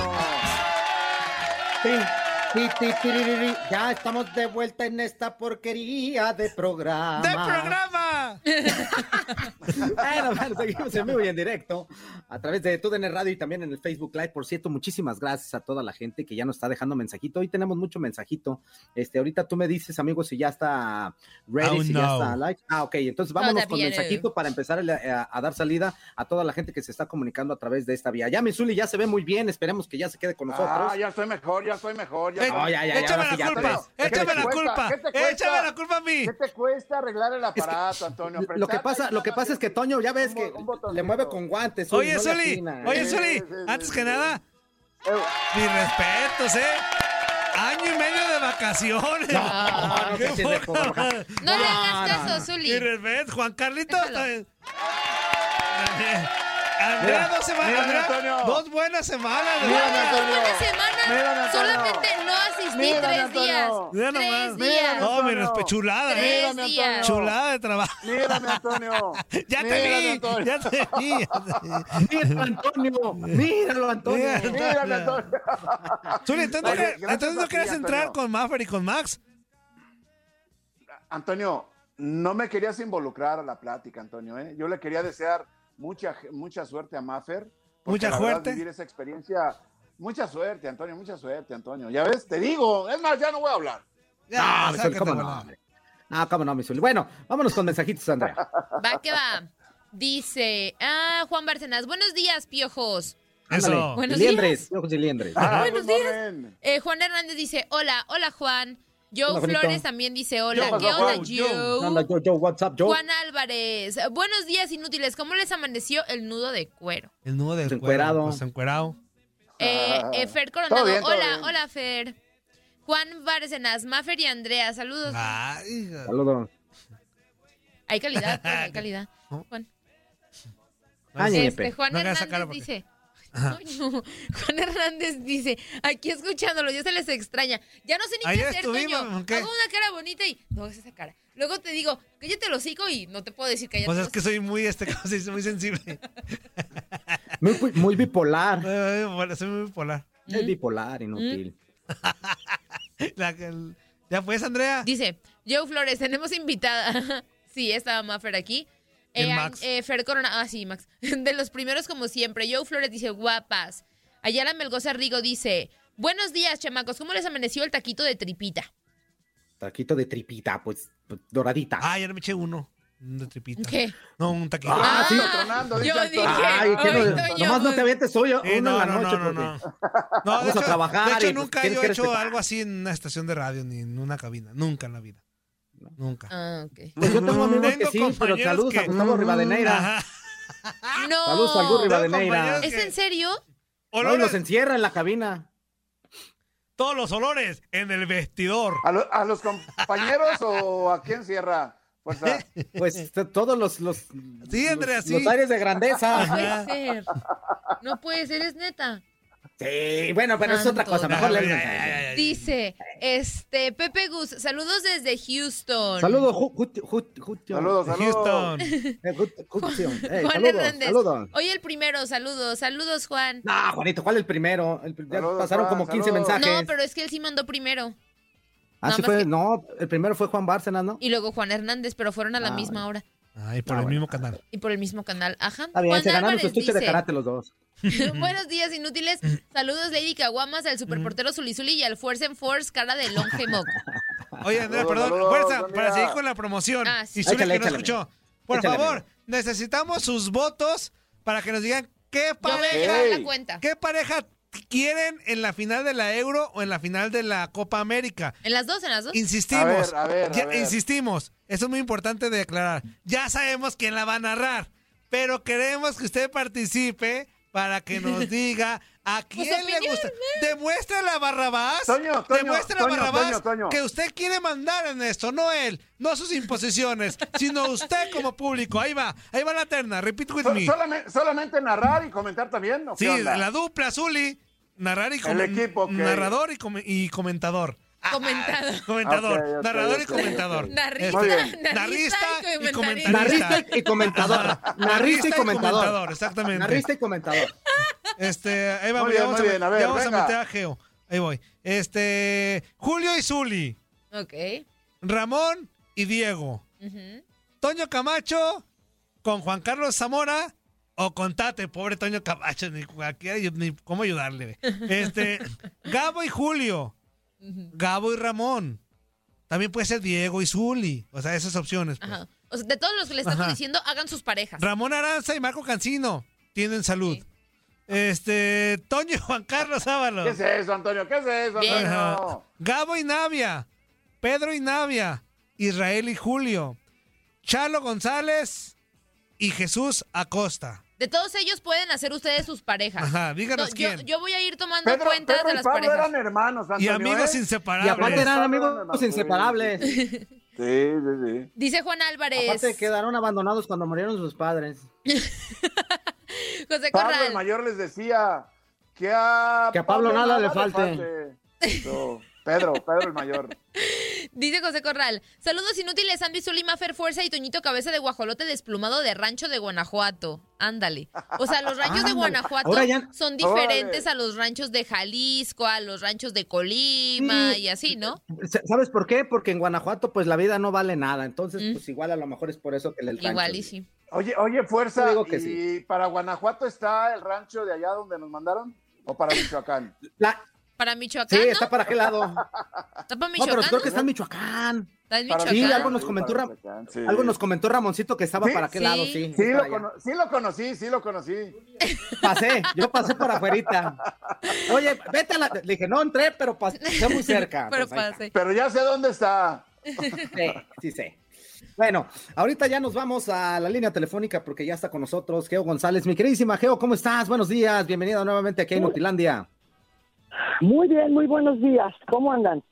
Ya estamos de vuelta en esta porquería de programa. ¡De programa! Bueno, bueno, seguimos en vivo y en directo a través de TUDN Radio y también en el Facebook Live. Por cierto, muchísimas gracias a toda la gente que ya nos está dejando mensajito. Hoy tenemos mucho mensajito. Este, ahorita tú me dices, amigo, si ya está ready, Oh, si ya está live. Ah, ok, entonces vámonos con no. mensajito para empezar a, a- a dar salida a toda la gente que se está comunicando a través de esta vía. Ya Misuli ya se ve muy bien, esperemos que ya se quede con nosotros. Ah, ya estoy mejor, ya estoy mejor. Ya Eh, No, ya, ya, ya, échame la culpa, Andrés. ¿Qué te échame la culpa, échame la culpa a mí. ¿Qué te cuesta arreglar el aparato, Lo que pasa, lo que pasa es que Toño, ya ves Un que le mueve con guantes. Oye, no oye, Sí, Zuli, sí, sí, antes sí, que sí. nada, Eh, mis respetos, ¿eh? Año y medio de vacaciones. No, no por- madre. No le No, hagas no, caso, no. Zuli. Mi respeto, Juan Carlitos. Andrea, Mira, dos semanas. Andrea, dos buenas semanas. semana. Mírame, Antonio. Solamente no asistí Mírame, tres días. Mira Tres días. No, mi Antonio. respeto, chulada. Tres Mírame, días. Antonio. Chulada de trabajo. Mírame, Antonio. Ya te vi, Antonio. ya te vi. Míralo, Antonio. Míralo, Antonio. Mira. Mírame, Antonio. Zuli, entonces, no querías entrar con Maffer y con Max. Antonio, no me querías involucrar a la plática, Antonio. ¿eh? Yo le quería desear mucha, mucha suerte a Maffer. Mucha la verdad, suerte. Vivir esa experiencia. Mucha suerte, Antonio, mucha suerte, Antonio. Ya ves, te digo. Es más, ya no voy a hablar. Ya, No, mi Zuli, sácate ¿cómo no? No, cómo no, mi Zuli. Bueno, vámonos con mensajitos, Andrea. Va que va. Dice, ah, Juan Bárcenas, buenos días, piojos. Eso. Ándale. Buenos Liendres, ojos y liendres. Ah, buenos good días. Eh, Juan Hernández dice, hola, hola Juan. Joe. Flores también dice, hola, Yo, ¿qué onda, Juan, Joe? Yo, what's up, yo? Juan Álvarez, buenos días inútiles, ¿cómo les amaneció el nudo de cuero? El nudo Encuerado. cuero. Pues encuerado. Eh, Ah. eh, Fer Coronado, Todo bien, todo hola, bien. hola Fer. Juan Bárcenas, Mafer y Andrea, saludos. Ay. Saludos. Hay calidad, hay calidad. ¿No? Juan. Ay, Este. Juan No Hernández porque- dice. Toño, Juan Hernández dice, aquí escuchándolo, ya se les extraña. Ya no sé ni Ayer qué hacer, Toño. ¿qué? Hago una cara bonita y no hagas esa cara. Luego te digo, cállate el hocico y no te puedo decir cállate Pues es que soy muy, este, muy sensible. Muy, muy bipolar. Bueno, soy muy bipolar. Es bipolar, inútil. La que el- ¿Ya pues, Andrea? Dice, Joe Flores, tenemos invitada. sí, estaba Maffer aquí. ¿Y el Eh, Max? eh, Fer Corona, ah, sí, Max. De los primeros como siempre. Joe Flores dice, guapas. Ayala Melgoza Rigo dice, buenos días, chamacos. ¿Cómo les amaneció el taquito de tripita? Taquito de tripita, pues, pues, doradita. Ah, ya me eché uno. Un de tripita. ¿Qué? No, un taquito. Ah, sí. Tronando, dice yo dije, Ay, que ay, no, nomás no te avientes hoy, uno Sí, en no, la no, noche, no, no, porque- no. No, Vamos de a hecho, trabajar De hecho, nunca yo he hecho respetar. algo así en una estación de radio ni en una cabina. Nunca en la vida. Nunca. Ah, ok. Pues yo tengo amigos que sí, pero compañeros saludos a que- Gustavo Rivadeneira. No. Saludos al Gur Tengo Rivadeneira. ¿Es en serio? No, los encierra en la cabina. todos los olores en el vestidor. ¿A, lo- a los compañeros o a quién cierra? Fuerza. Pues todos los, los, Sí, Andrea, los, sí. los aires de No grandeza. puede ser. No puede ser, es neta. Sí, bueno, pero es otra cosa. Mejor le Dice, este, Pepe Gus, saludos desde Houston. Saludos, Saludos, Houston. Juan Hernández. Saludos. Hoy el primero, saludos, saludos, Juan. No, Juanito, ¿cuál el primero? pasaron como 15 mensajes. No, pero es que él sí mandó primero. Ah, sí fue, no, el primero fue Juan Bárcenas, ¿no? Y luego Juan Hernández, pero fueron a la ah, misma hora. Ah, y por el mismo canal. Y por el mismo canal, ajá. Está bien, se ganaron su estuche de karate los dos. Buenos días, inútiles. Saludos, Lady Caguamas, al superportero Zulizuli y al Force en Force, cara de Longemoc. Oye, Andrea, perdón, fuerza, para seguir con la promoción. Ah, sí. Y Zuli que no escuchó. Por favor, necesitamos sus votos para que nos digan qué pareja, qué pareja quieren en la final de la Euro o en la final de la Copa América. En las dos, en las dos. Insistimos. Insistimos. Eso es muy importante de aclarar. Ya sabemos quién la va a narrar, pero queremos que usted participe para que nos diga a pues quién le gusta. Demuestra la Barrabás. demuestra la Barrabás que usted quiere mandar en esto, no él, no sus imposiciones, sino usted como público. Ahí va, ahí va la terna. Repeat with me. Solamente, narrar y comentar también. ¿no? Sí, la dupla, Zuli. Narrar y comentar. Narrador y comentador. Comentador. comentador. narrador y comentador. Narrista, narrista, y comentarista. Narrista y comentador. Narrista y comentador. Exactamente. Narrista y comentador. Este, ahí vamos, ya vamos, a, vamos a meter a Geo. Ahí voy. Este, Julio y Zuli. Ok. Ramón y Diego. Toño Camacho con Juan Carlos Zamora o contate, pobre Toño Camacho, ni, ni cómo ayudarle. Este, Gabo y Julio. Gabo y Ramón. También puede ser Diego y Zuli. O sea, esas opciones. Pues. de todos los que le estamos diciendo, hagan sus parejas. Ramón Aranza y Marco Cancino tienen salud. Este, Toño Juan Carlos Ábalos. ¿Qué es eso, Antonio? ¿Qué es eso, Antonio? Gabo y Navia. Pedro y Navia. Israel y Julio. Chalo González y Jesús Acosta. De todos ellos pueden hacer ustedes sus parejas. Ajá, díganos quién. Yo, voy a ir tomando cuenta de las Pablo parejas. eran hermanos, Antonio, Y amigos ¿eh? inseparables. Y aparte eran amigos inseparables. Sí, sí, sí. Dice Juan Álvarez. Aparte quedaron abandonados cuando murieron sus padres. José Corral. Pablo el mayor les decía que a, que a Pablo, nada, le falte. Pedro, Pedro el mayor. Dice José Corral, saludos inútiles, Andy Zulima, Fer Fuerza y Toñito Cabeza de Guajolote desplumado de Rancho de Guanajuato. Ándale. O sea, los ranchos de Guanajuato son diferentes a los ranchos de Jalisco, a los ranchos de Colima y así, ¿no? ¿Sabes por qué? Porque en Guanajuato pues la vida no vale nada, entonces mm. pues igual a lo mejor es por eso que el rancho. Igual y sí. Oye, oye, Fuerza, ¿y para Guanajuato está el rancho de allá donde nos mandaron? ¿O para Michoacán? La, para Michoacán. Sí, está para qué lado. Está para Michoacán. No, pero creo que está en Michoacán. Está en Michoacán. Sí, algo nos comentó, algo nos comentó Ramoncito que estaba para qué lado, sí. Sí, lo sí lo conocí, sí lo conocí. Pasé, yo pasé por afuerita. Oye, vete a la. Le dije, no entré, pero pasé muy cerca. pero pues pasé. Pero ya sé dónde está. Sí, sí sé. Bueno, ahorita ya nos vamos a la línea telefónica porque ya está con nosotros Geo González. Mi queridísima Geo, ¿cómo estás? Buenos días, bienvenido nuevamente aquí en Nutilandia. Muy bien, muy buenos días. ¿Cómo andan?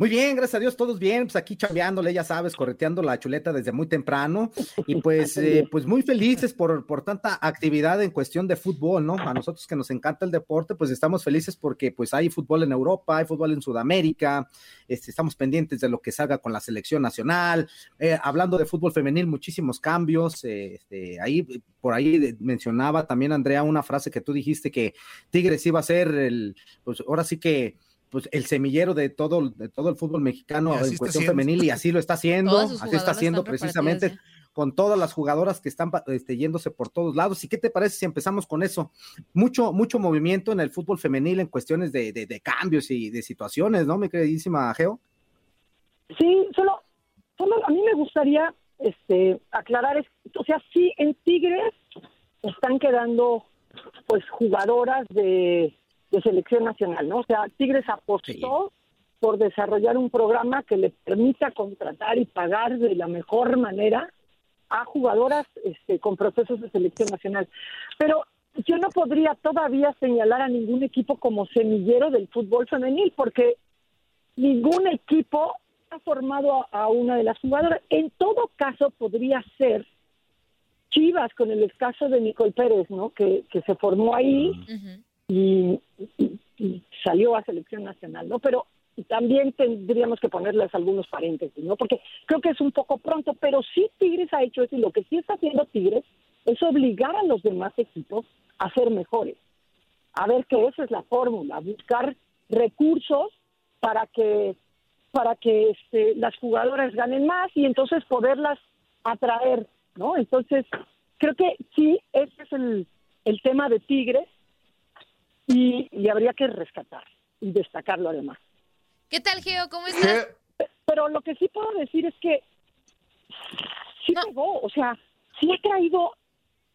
Muy bien, gracias a Dios, todos bien, pues aquí chambeándole, ya sabes, correteando la chuleta desde muy temprano y pues, eh, pues muy felices por, por tanta actividad en cuestión de fútbol, ¿no? A nosotros que nos encanta el deporte, pues estamos felices porque pues hay fútbol en Europa, hay fútbol en Sudamérica, este, estamos pendientes de lo que salga con la selección nacional, eh, hablando de fútbol femenil, muchísimos cambios, eh, este, ahí, por ahí mencionaba también Andrea una frase que tú dijiste que Tigres iba a ser el, pues ahora sí que pues el semillero de todo, de todo el fútbol mexicano en cuestión femenil y así lo está haciendo, así está haciendo precisamente con todas las jugadoras que están este, yéndose por todos lados. ¿Y qué te parece si empezamos con eso? Mucho, mucho movimiento en el fútbol femenil en cuestiones de, de, cambios y de situaciones, ¿no, mi queridísima Geo? Sí, solo, solo a mí me gustaría este, aclarar, o sea, sí, en Tigres están quedando pues jugadoras de de selección nacional, ¿no? O sea, Tigres apostó por desarrollar un programa que le permita contratar y pagar de la mejor manera a jugadoras este, con procesos de selección nacional. Pero yo no podría todavía señalar a ningún equipo como semillero del fútbol femenil, porque ningún equipo ha formado a, una de las jugadoras. En todo caso, podría ser Chivas con el escaso de Nicole Pérez, ¿no? Que, que se formó ahí y, salió a selección nacional, ¿no? Pero también tendríamos que ponerles algunos paréntesis, ¿no? Porque creo que es un poco pronto, pero sí Tigres ha hecho eso y lo que sí está haciendo Tigres es obligar a los demás equipos a ser mejores. A ver que esa es la fórmula, buscar recursos para que para que este, las jugadoras ganen más y entonces poderlas atraer, ¿no? Entonces, creo que sí, ese es el, el tema de Tigres y, habría que rescatar y destacarlo además. ¿Qué tal, Geo? ¿Cómo estás? Pero lo que sí puedo decir es que sí llegó, o sea, sí ha traído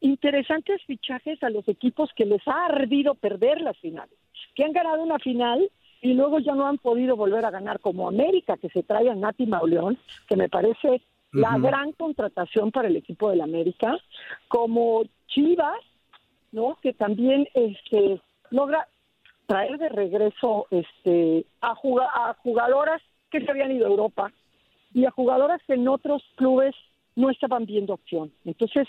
interesantes fichajes a los equipos que les ha ardido perder las finales, que han ganado una final y luego ya no han podido volver a ganar como América, que se trae a Nati Mauleón, que me parece la gran contratación para el equipo del América, como Chivas, ¿no? Que también este logra traer de regreso este a, a jugadoras que se habían ido a Europa y a jugadoras que en otros clubes no estaban viendo opción. Entonces,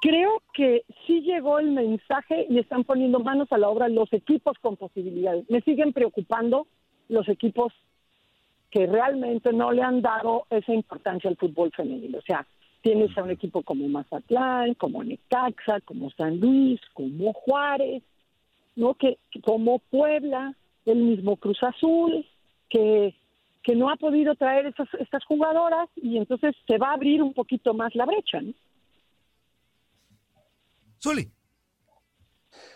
creo que sí llegó el mensaje y están poniendo manos a la obra los equipos con posibilidades. Me siguen preocupando los equipos que realmente no le han dado esa importancia al fútbol femenino. O sea, tienes a un equipo como Mazatlán, como Necaxa, como San Luis, como Juárez, ¿no? Que, como Puebla, el mismo Cruz Azul, que, que no ha podido traer estas, estas jugadoras y entonces se va a abrir un poquito más la brecha, ¿no? Zuli.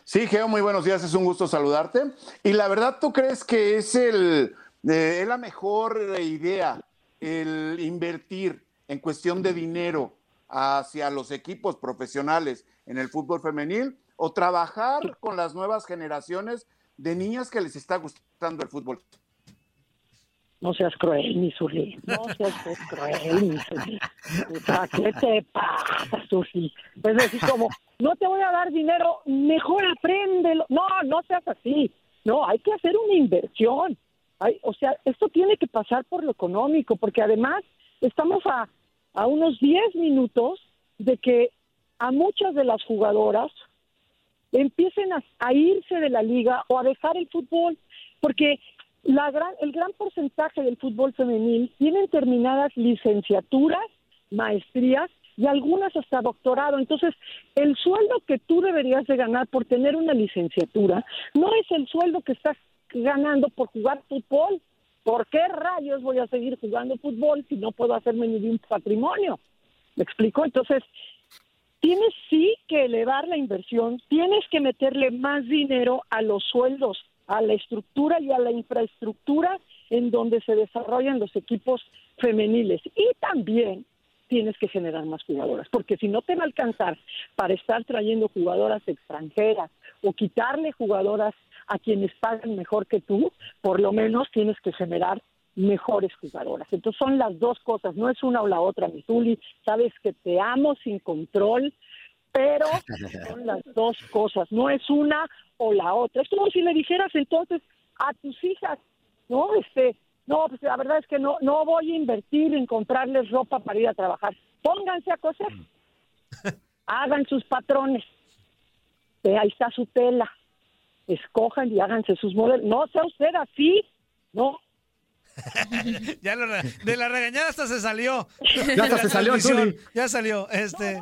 Sí, Geo, muy buenos días, es un gusto saludarte. Y la verdad, ¿tú crees que es, el, eh, es la mejor idea el invertir en cuestión de dinero hacia los equipos profesionales en el fútbol femenil o trabajar con las nuevas generaciones de niñas que les está gustando el fútbol? No seas cruel, mi Zuli. No seas cruel, mi Zuli. ¿qué te pasa, Zuli? Es decir, como, no te voy a dar dinero, mejor apréndelo. No, no seas así. No, hay que hacer una inversión. Hay, o sea, esto tiene que pasar por lo económico, porque además estamos a, a unos 10 minutos de que a muchas de las jugadoras empiecen a, irse de la liga o a dejar el fútbol, porque la gran, el gran porcentaje del fútbol femenil tienen terminadas licenciaturas, maestrías y algunas hasta doctorado. Entonces, el sueldo que tú deberías de ganar por tener una licenciatura no es el sueldo que estás ganando por jugar fútbol. ¿Por qué rayos voy a seguir jugando fútbol si no puedo hacerme ni un patrimonio? ¿Me explico? Entonces, tienes sí que elevar la inversión, tienes que meterle más dinero a los sueldos a la estructura y a la infraestructura en donde se desarrollan los equipos femeniles. Y también tienes que generar más jugadoras, porque si no te va a alcanzar para estar trayendo jugadoras extranjeras o quitarle jugadoras a quienes pagan mejor que tú, por lo menos tienes que generar mejores jugadoras. Entonces son las dos cosas, no es una o la otra, Mituli. Sabes que te amo sin control, pero son las dos cosas, no es una o la otra. Es como si le dijeras entonces a tus hijas, no, este, no, pues la verdad es que no, no voy a invertir en comprarles ropa para ir a trabajar. Pónganse a coser, hagan sus patrones, eh, ahí está su tela, escojan y háganse sus modelos. No sea usted así, no, ya de la regañada hasta se salió. Ya se salió Ya salió. Este.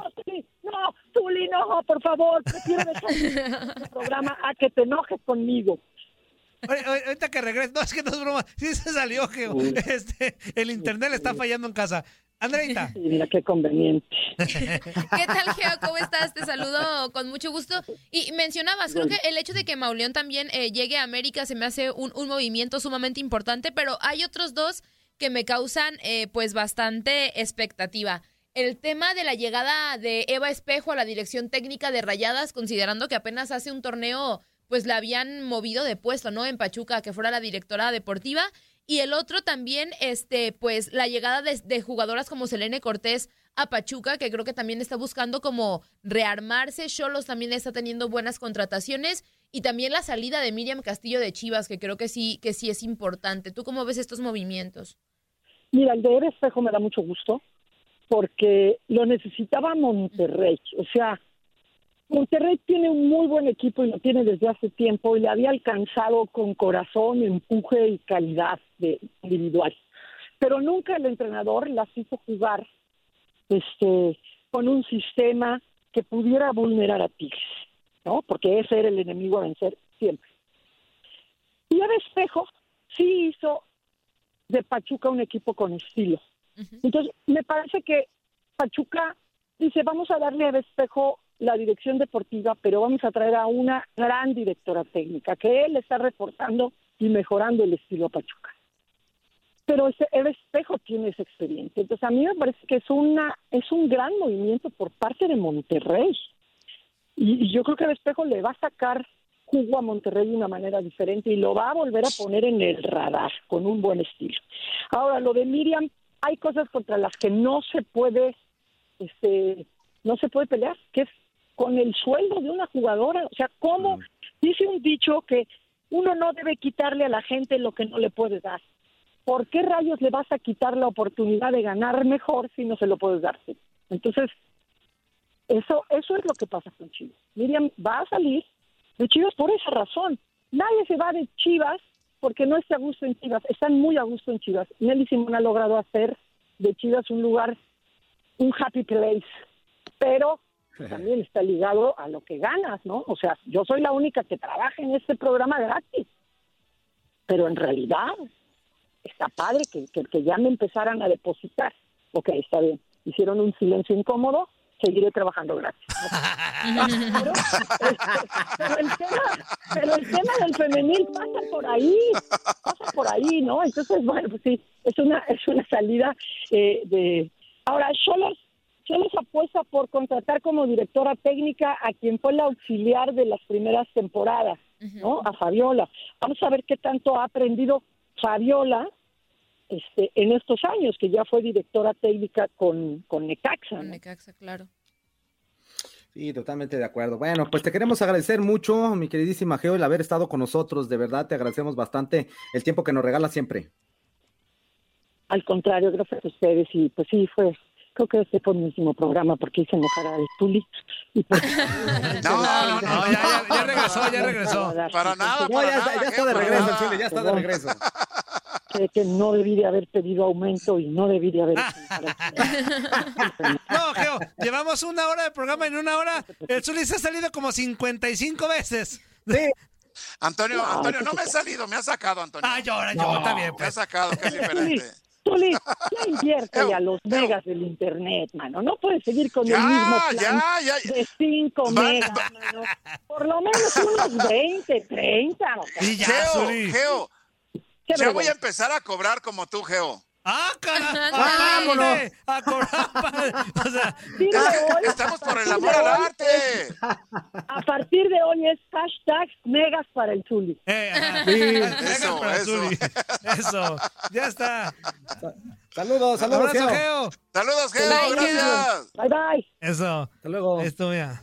No, Tuli, no, por favor, prefiero dejar el programa a que te enojes conmigo. ahorita que regreso, no, es que no es broma, sí se salió, que este, el internet le está fallando en casa. Andreita. mira qué conveniente. ¿Qué tal, Geo? ¿Cómo estás? Te saludo con mucho gusto. Y mencionabas, creo que el hecho de que Mauleón también eh, llegue a América se me hace un, un, movimiento sumamente importante, pero hay otros dos que me causan eh, pues bastante expectativa el tema de la llegada de Eva Espejo a la dirección técnica de Rayadas, considerando que apenas hace un torneo, pues la habían movido de puesto, ¿no? En Pachuca, que fuera la directora deportiva. Y el otro también, este, pues la llegada de, jugadoras como Selene Cortés a Pachuca, que creo que también está buscando como rearmarse. Cholos también está teniendo buenas contrataciones. Y también la salida de Miriam Castillo de Chivas, que creo que sí, que sí es importante. ¿Tú cómo ves estos movimientos? Mira, el de Espejo me da mucho gusto porque lo necesitaba Monterrey. O sea, Monterrey tiene un muy buen equipo y lo tiene desde hace tiempo y le había alcanzado con corazón, empuje y calidad de individual. Pero nunca el entrenador las hizo jugar este, con un sistema que pudiera vulnerar a Tigres, ¿no? Porque ese era el enemigo a vencer siempre. Y el espejo sí hizo de Pachuca un equipo con estilo. Entonces, me parece que Pachuca dice, vamos a darle a espejo la dirección deportiva, pero vamos a traer a una gran directora técnica, que él está reportando y mejorando el estilo a Pachuca. Pero ese, el espejo tiene esa experiencia. Entonces, a mí me parece que es, una, es un gran movimiento por parte de Monterrey. Y, y yo creo que el espejo le va a sacar jugo a Monterrey de una manera diferente y lo va a volver a poner en el radar con un buen estilo. Ahora, lo de Miriam, hay cosas contra las que no se puede, este, no se puede pelear, que es con el sueldo de una jugadora. O sea, ¿cómo? Dice un dicho que uno no debe quitarle a la gente lo que no le puede dar. ¿Por qué rayos le vas a quitar la oportunidad de ganar mejor si no se lo puedes dar? Entonces, eso, eso es lo que pasa con Chivas. Miriam va a salir de Chivas por esa razón. Nadie se va de Chivas porque no esté a gusto en Chivas. Están muy a gusto en Chivas. Nelly Simón ha logrado hacer de Chivas un lugar, un happy place. Pero también está ligado a lo que ganas, ¿no? O sea, yo soy la única que trabaja en este programa gratis. Pero en realidad está padre que, que, ya me empezaran a depositar. Ok, está bien. Hicieron un silencio incómodo, seguiré trabajando gratis. Pero, pero, el tema, pero el tema del femenil pasa por ahí, pasa por ahí, ¿no? Entonces, bueno, pues sí, es una, es una salida eh, de... Ahora, Cholos, Cholos apuesta por contratar como directora técnica a quien fue la auxiliar de las primeras temporadas, ¿no? A Fabiola. Vamos a ver qué tanto ha aprendido Fabiola este, en estos años, que ya fue directora técnica con, con Necaxa. Con Necaxa, claro. Sí, totalmente de acuerdo. Bueno, pues te queremos agradecer mucho, mi queridísima Geo, el haber estado con nosotros. De verdad, te agradecemos bastante el tiempo que nos regala siempre. Al contrario, gracias a ustedes. Y pues sí, fue, creo que este fue mi último programa porque hice enojar al Tuli. Y pues, no, no, no, ya, ya, ya, regresó, ya regresó. Para nada, para ya, nada. ya está de regreso, Chile, ya está de regreso. Sé que no debí de haber pedido aumento y no debí de haber... no, Geo, llevamos una hora de programa y en una hora el Zuli se ha salido como 55 veces. Sí. Antonio, Antonio, no me ha salido, me ha sacado, Antonio. Ah, yo, ahora yo, No. está bien. Me ha Pues. sacado, que es diferente. Tuli, ya invierte a los megas del internet, mano. No puedes seguir con el Ya, mismo plan ya, ya. de 5 Va- megas, mano. Por lo menos unos 20, 30. o sea, Y ya, Geo. Geo, ya voy a empezar a cobrar como tú, Geo. ¡Ah, cara! Vámonos. ¡Vámonos! A O sea, Estamos por el amor al arte. A partir de hoy es hashtag megas para el Zuli. eh. Sí. Eso, para eso. Zuli. Eso. Ya está. Saludos, saludos, Abrazo, Geo. Geo. Saludos, Geo, gracias. Bye, bye. Eso. Hasta luego. Esto, mira.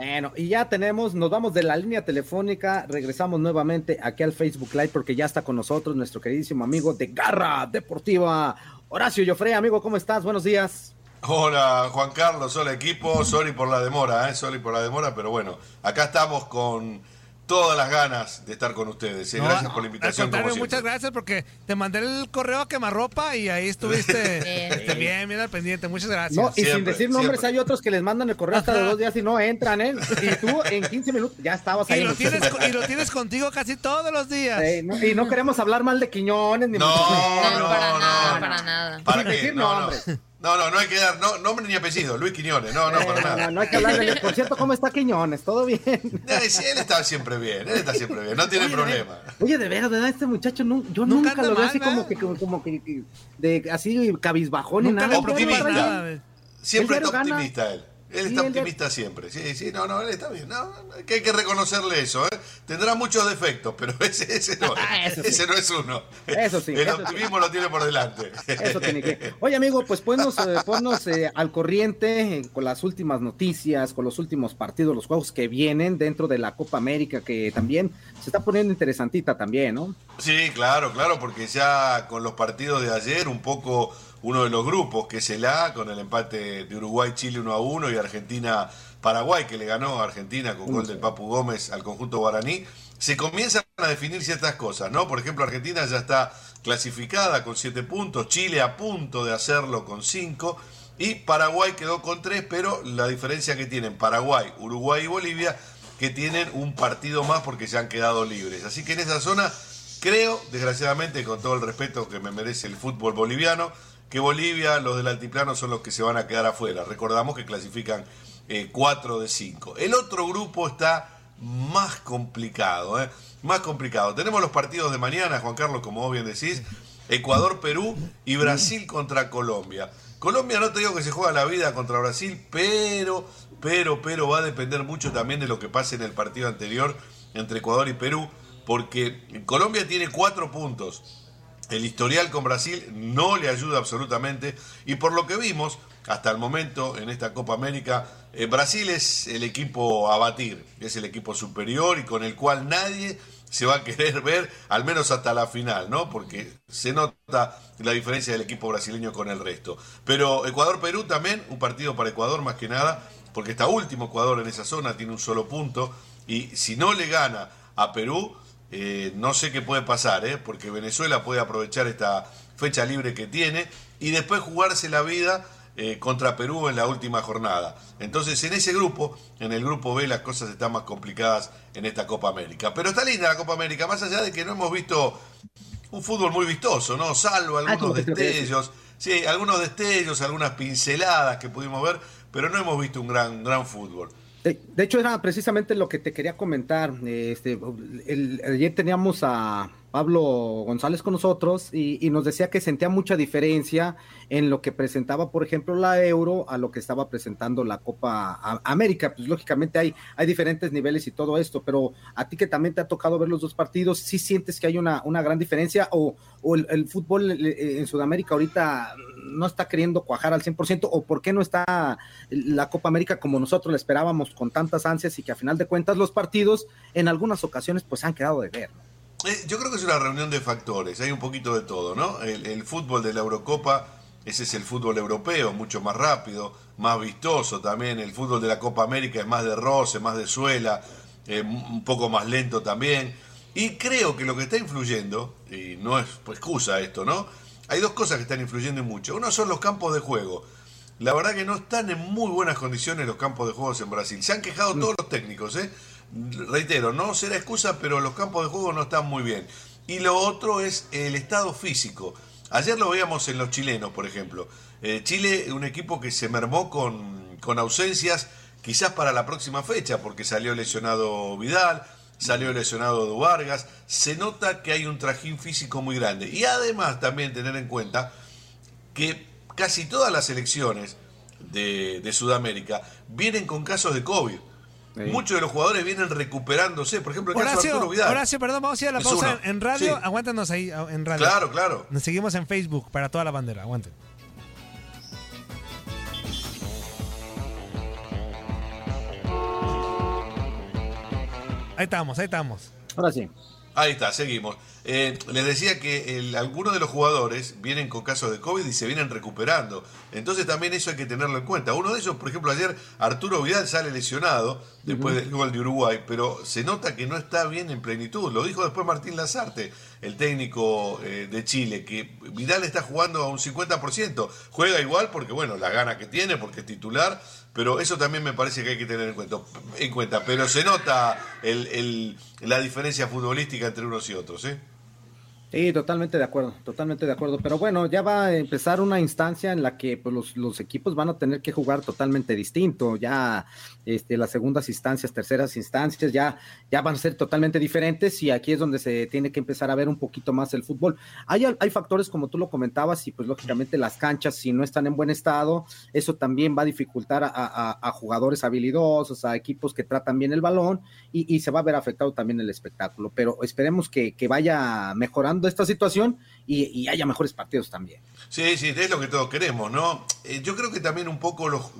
Bueno, y ya tenemos, nos vamos de la línea telefónica, regresamos nuevamente aquí al Facebook Live porque ya está con nosotros nuestro queridísimo amigo de Garra Deportiva, Horacio Joffre, amigo, ¿cómo estás? Buenos días. Hola Juan Carlos, hola equipo, sorry por la demora, ¿eh? sorry por la demora, pero bueno, acá estamos con todas las ganas de estar con ustedes. ¿eh? No, Gracias por la invitación. como siempre. muchas gracias porque te mandé el correo a quemarropa y ahí estuviste Bien. este, bien, bien al pendiente. Muchas gracias. No, y sin decir nombres, siempre. hay otros que les mandan el correo hasta de dos días y no entran, ¿eh? Y tú en 15 minutos ya estabas ahí. y, lo tienes, y lo tienes contigo casi todos los días. No- y no queremos hablar mal de Quiñones ni No, mucho- No, no, para no, nada, no. para nada. ¿Para Sin qué? decir No, no. nombres. No, no, no hay que dar no, nombre ni apellido. Luis Quiñones, no, no, Eh, para nada. no, no hay que hablar de él. Por cierto, ¿cómo está Quiñones? ¿Todo bien? Eh, sí, Él está siempre bien, él está siempre bien, no tiene Oye, problema. Oye, de veras, ¿verdad? Este muchacho, yo Nunca lo veo así como que, como, como que, que- de así cabizbajón ni Nunca nada. Optimista. Siempre está optimista él. Él está optimista siempre. Sí, sí, no, no, él está bien. No, que hay que reconocerle eso. ¿eh? Tendrá muchos defectos, pero ese, ese, no, Eso sí. ese no es uno. Eso sí, El eso sí. optimismo lo tiene por delante. Eso tiene que. Oye, amigo, pues ponnos, eh, ponnos eh, al corriente eh, con las últimas noticias, con los últimos partidos, los juegos que vienen dentro de la Copa América, que también se está poniendo interesantita también, ¿no? Sí, claro, claro, porque ya con los partidos de ayer, un poco uno de los grupos, que es el A, con el empate de Uruguay-Chile 1 a 1 y Argentina-Paraguay, que le ganó a Argentina con gol del Papu Gómez al conjunto guaraní, se comienzan a definir ciertas cosas, ¿no? Por ejemplo, Argentina ya está clasificada con 7 puntos, Chile a punto de hacerlo con 5 y Paraguay quedó con 3, pero la diferencia que tienen Paraguay, Uruguay y Bolivia, que tienen un partido más porque se han quedado libres. Así que en esa zona creo, desgraciadamente, con todo el respeto que me merece el fútbol boliviano, que Bolivia, los del altiplano son los que se van a quedar afuera. Recordamos que clasifican 4 eh, de 5. El otro grupo está más complicado, ¿eh? más complicado. Tenemos los partidos de mañana, Juan Carlos, como vos bien decís, Ecuador-Perú y Brasil contra Colombia. Colombia no te digo que se juega la vida contra Brasil, pero, pero, pero va a depender mucho también de lo que pase en el partido anterior entre Ecuador y Perú, porque Colombia tiene cuatro puntos el historial con Brasil no le ayuda absolutamente y por lo que vimos hasta el momento en esta Copa América, eh, Brasil es el equipo a batir, es el equipo superior y con el cual nadie se va a querer ver, al menos hasta la final, ¿no? Porque se nota la diferencia del equipo brasileño con el resto. Pero Ecuador-Perú también, un partido para Ecuador más que nada, porque está último Ecuador en esa zona, tiene un solo punto, y si no le gana a Perú, eh, no sé qué puede pasar, ¿eh? porque Venezuela puede aprovechar esta fecha libre que tiene y después jugarse la vida eh, contra Perú en la última jornada. Entonces, en ese grupo, en el grupo B, las cosas están más complicadas en esta Copa América. Pero está linda la Copa América, más allá de que no hemos visto un fútbol muy vistoso, ¿no? Salvo ah, algunos destellos, sí, algunos destellos, algunas pinceladas que pudimos ver, pero no hemos visto un gran, gran fútbol. De, hecho, era precisamente lo que te quería comentar. Este, ayer teníamos a Pablo González con nosotros y, nos decía que sentía mucha diferencia en lo que presentaba, por ejemplo, la Euro a lo que estaba presentando la Copa América. Pues lógicamente hay, diferentes niveles y todo esto, pero a ti que también te ha tocado ver los dos partidos, ¿sí sientes que hay una, gran diferencia o, el, fútbol en Sudamérica ahorita no está queriendo cuajar al 100% o por qué no está la Copa América como nosotros la esperábamos con tantas ansias y que a final de cuentas los partidos en algunas ocasiones pues han quedado de ver. Eh, yo creo que es una reunión de factores, hay un poquito de todo, ¿no? El, fútbol de la Eurocopa, ese es el fútbol europeo, mucho más rápido, más vistoso también, el fútbol de la Copa América es más de roce, más de suela, eh, un poco más lento también. Y creo que lo que está influyendo, y no es excusa esto, ¿no? Hay dos cosas que están influyendo mucho. Uno son los campos de juego. La verdad que no están en muy buenas condiciones los campos de juego en Brasil. Se han quejado todos los técnicos, ¿eh? Reitero, no será excusa, pero los campos de juego no están muy bien. Y lo otro es el estado físico. Ayer lo veíamos en los chilenos, por ejemplo. Eh, Chile, un equipo que se mermó con, con ausencias, quizás para la próxima fecha, porque salió lesionado Vidal, salió lesionado de Vargas, se nota que hay un trajín físico muy grande. Y además también tener en cuenta que casi todas las elecciones de, Sudamérica vienen con casos de COVID. Muchos de los jugadores vienen recuperándose. Por ejemplo, el caso de Arturo Vidal. Horacio, perdón, vamos a ir a la pausa en radio. Aguántanos ahí en radio. Claro, claro. Nos seguimos en Facebook para toda la bandera. Aguanten. Ahí estamos, ahí estamos. Ahora sí. Ahí está, seguimos. Eh, les decía que algunos de los jugadores vienen con casos de COVID y se vienen recuperando. Entonces también eso hay que tenerlo en cuenta. Uno de ellos, por ejemplo, ayer Arturo Vidal sale lesionado después del gol de Uruguay, pero se nota que no está bien en plenitud. Lo dijo después Martín Lazarte, el técnico eh, de Chile, que Vidal está jugando a un 50%. Juega igual porque, bueno, la gana que tiene, porque es titular, pero eso también me parece que hay que tener en cuenta. En cuenta. Pero se nota el, la diferencia futbolística entre unos y otros. ¿eh? Sí, totalmente de acuerdo, totalmente de acuerdo. Pero bueno, ya va a empezar una instancia en la que pues, los, equipos van a tener que jugar totalmente distinto. Ya este, las segundas instancias, terceras instancias, ya, ya van a ser totalmente diferentes y aquí es donde se tiene que empezar a ver un poquito más el fútbol. Hay, hay factores como tú lo comentabas y pues lógicamente las canchas, si no están en buen estado, eso también va a dificultar a, jugadores habilidosos, a equipos que tratan bien el balón y, se va a ver afectado también el espectáculo. Pero esperemos que vaya mejorando esta situación y, haya mejores partidos también. Sí, sí, es lo que todos queremos, ¿no? Eh, yo creo que también un poco los,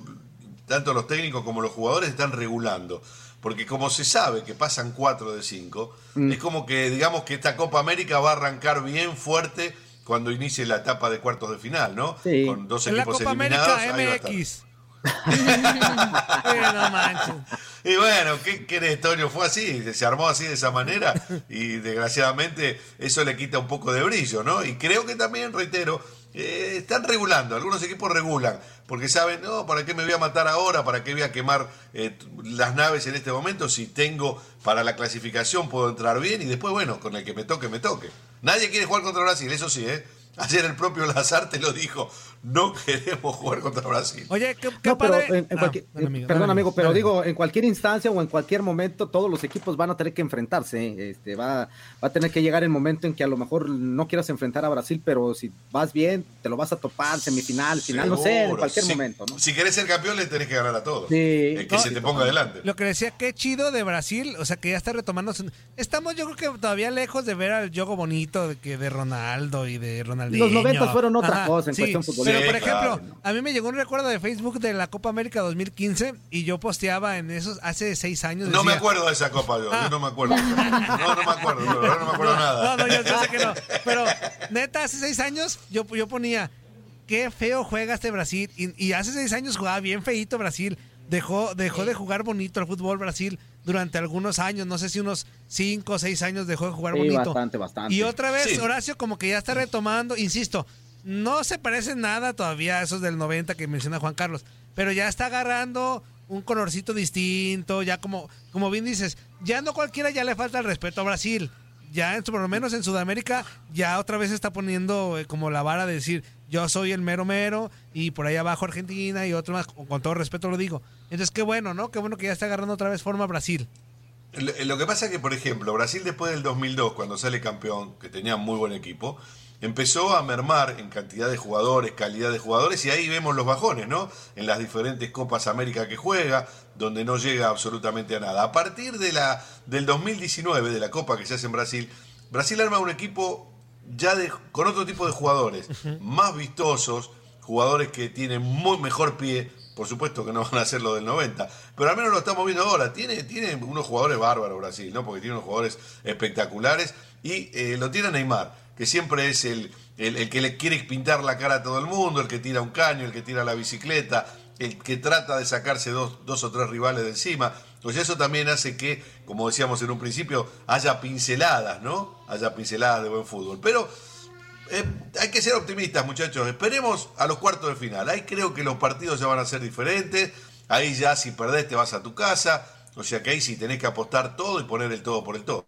tanto los técnicos como los jugadores están regulando. porque como se sabe que pasan cuatro de cinco, mm. es como que digamos que esta Copa América va a arrancar bien fuerte cuando inicie la etapa de cuartos de final, ¿no? Sí. Con dos equipos la Copa eliminados. América MX. y bueno, ¿qué querés, Toño? Fue así, se armó así de esa manera y desgraciadamente eso le quita un poco de brillo, ¿no? Y creo que también, reitero, eh, están regulando, algunos equipos regulan, porque saben, no, ¿para qué me voy a matar ahora? ¿Para qué voy a quemar eh, las naves en este momento? Si tengo para la clasificación, puedo entrar bien y después, bueno, con el que me toque, me toque. Nadie quiere jugar contra Brasil, eso sí, ¿eh? Ayer el propio Lazarte lo dijo, no queremos jugar contra Brasil. Oye, ¿qué, qué ah, perdón, amigo, pero digo, en cualquier instancia o en cualquier momento, todos los equipos van a tener que enfrentarse. ¿eh? Este, va, va a tener que llegar el momento en que a lo mejor no quieras enfrentar a Brasil, pero si vas bien, te lo vas a topar, semifinal, final, no sé, en cualquier momento. ¿no? Si querés ser campeón, le tenés que ganar a todos. Sí. que se te ponga adelante. Lo que decía, qué chido de Brasil, o sea, que ya está retomando. Estamos, yo creo que todavía lejos de ver al juego bonito de, que de Ronaldo y de Ronaldinho. Los 90 fueron otra cosa en cuestión futbolística. Pero, por ejemplo, a mí me llegó un recuerdo de Facebook de la Copa América 2015 y yo posteaba en esos hace seis años. no me acuerdo de esa Copa, yo, ah. no me acuerdo. No, no me acuerdo, no, no me acuerdo nada. No, no, yo, sé que no. Pero neta, hace seis años yo, yo ponía, qué feo juega este Brasil. Y, hace seis años jugaba bien feito Brasil. Dejó, dejó de jugar bonito el fútbol Brasil durante algunos años, no sé si unos cinco o seis años dejó de jugar bonito. Bastante, bastante. Y otra vez, Horacio como que ya está retomando, insisto, no se parece nada todavía a esos del 90 que menciona Juan Carlos, pero ya está agarrando un colorcito distinto, ya como, como bien dices, ya no cualquiera ya le falta el respeto a Brasil. Ya en, por lo menos en Sudamérica ya otra vez está poniendo eh, como la vara de decir yo soy el mero mero y por ahí abajo Argentina y otro más, con, todo respeto lo digo. Entonces qué bueno, ¿no? Qué bueno que ya está agarrando otra vez forma Brasil. Lo, que pasa es que, por ejemplo, Brasil después del 2002, cuando sale campeón, que tenía muy buen equipo, empezó a mermar en cantidad de jugadores, calidad de jugadores, y ahí vemos los bajones, ¿no? En las diferentes Copas América que juega, donde no llega absolutamente a nada. A partir de la, del 2019, de la Copa que se hace en Brasil, Brasil arma un equipo ya de, con otro tipo de jugadores, más vistosos, jugadores que tienen muy mejor pie, por supuesto que no van a ser lo del 90, pero al menos lo estamos viendo ahora. Tiene, tiene unos jugadores bárbaros Brasil, ¿no? Porque tiene unos jugadores espectaculares y eh, lo tiene Neymar que siempre es el, el, que le quiere pintar la cara a todo el mundo, el que tira un caño, el que tira la bicicleta, el que trata de sacarse dos, dos o tres rivales de encima. Pues eso también hace que, como decíamos en un principio, haya pinceladas, ¿no? Haya pinceladas de buen fútbol. Pero eh, hay que ser optimistas, muchachos. Esperemos a los cuartos de final. Ahí creo que los partidos ya van a ser diferentes. Ahí ya si perdés te vas a tu casa. O sea que ahí sí tenés que apostar todo y poner el todo por el todo.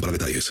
para detalles.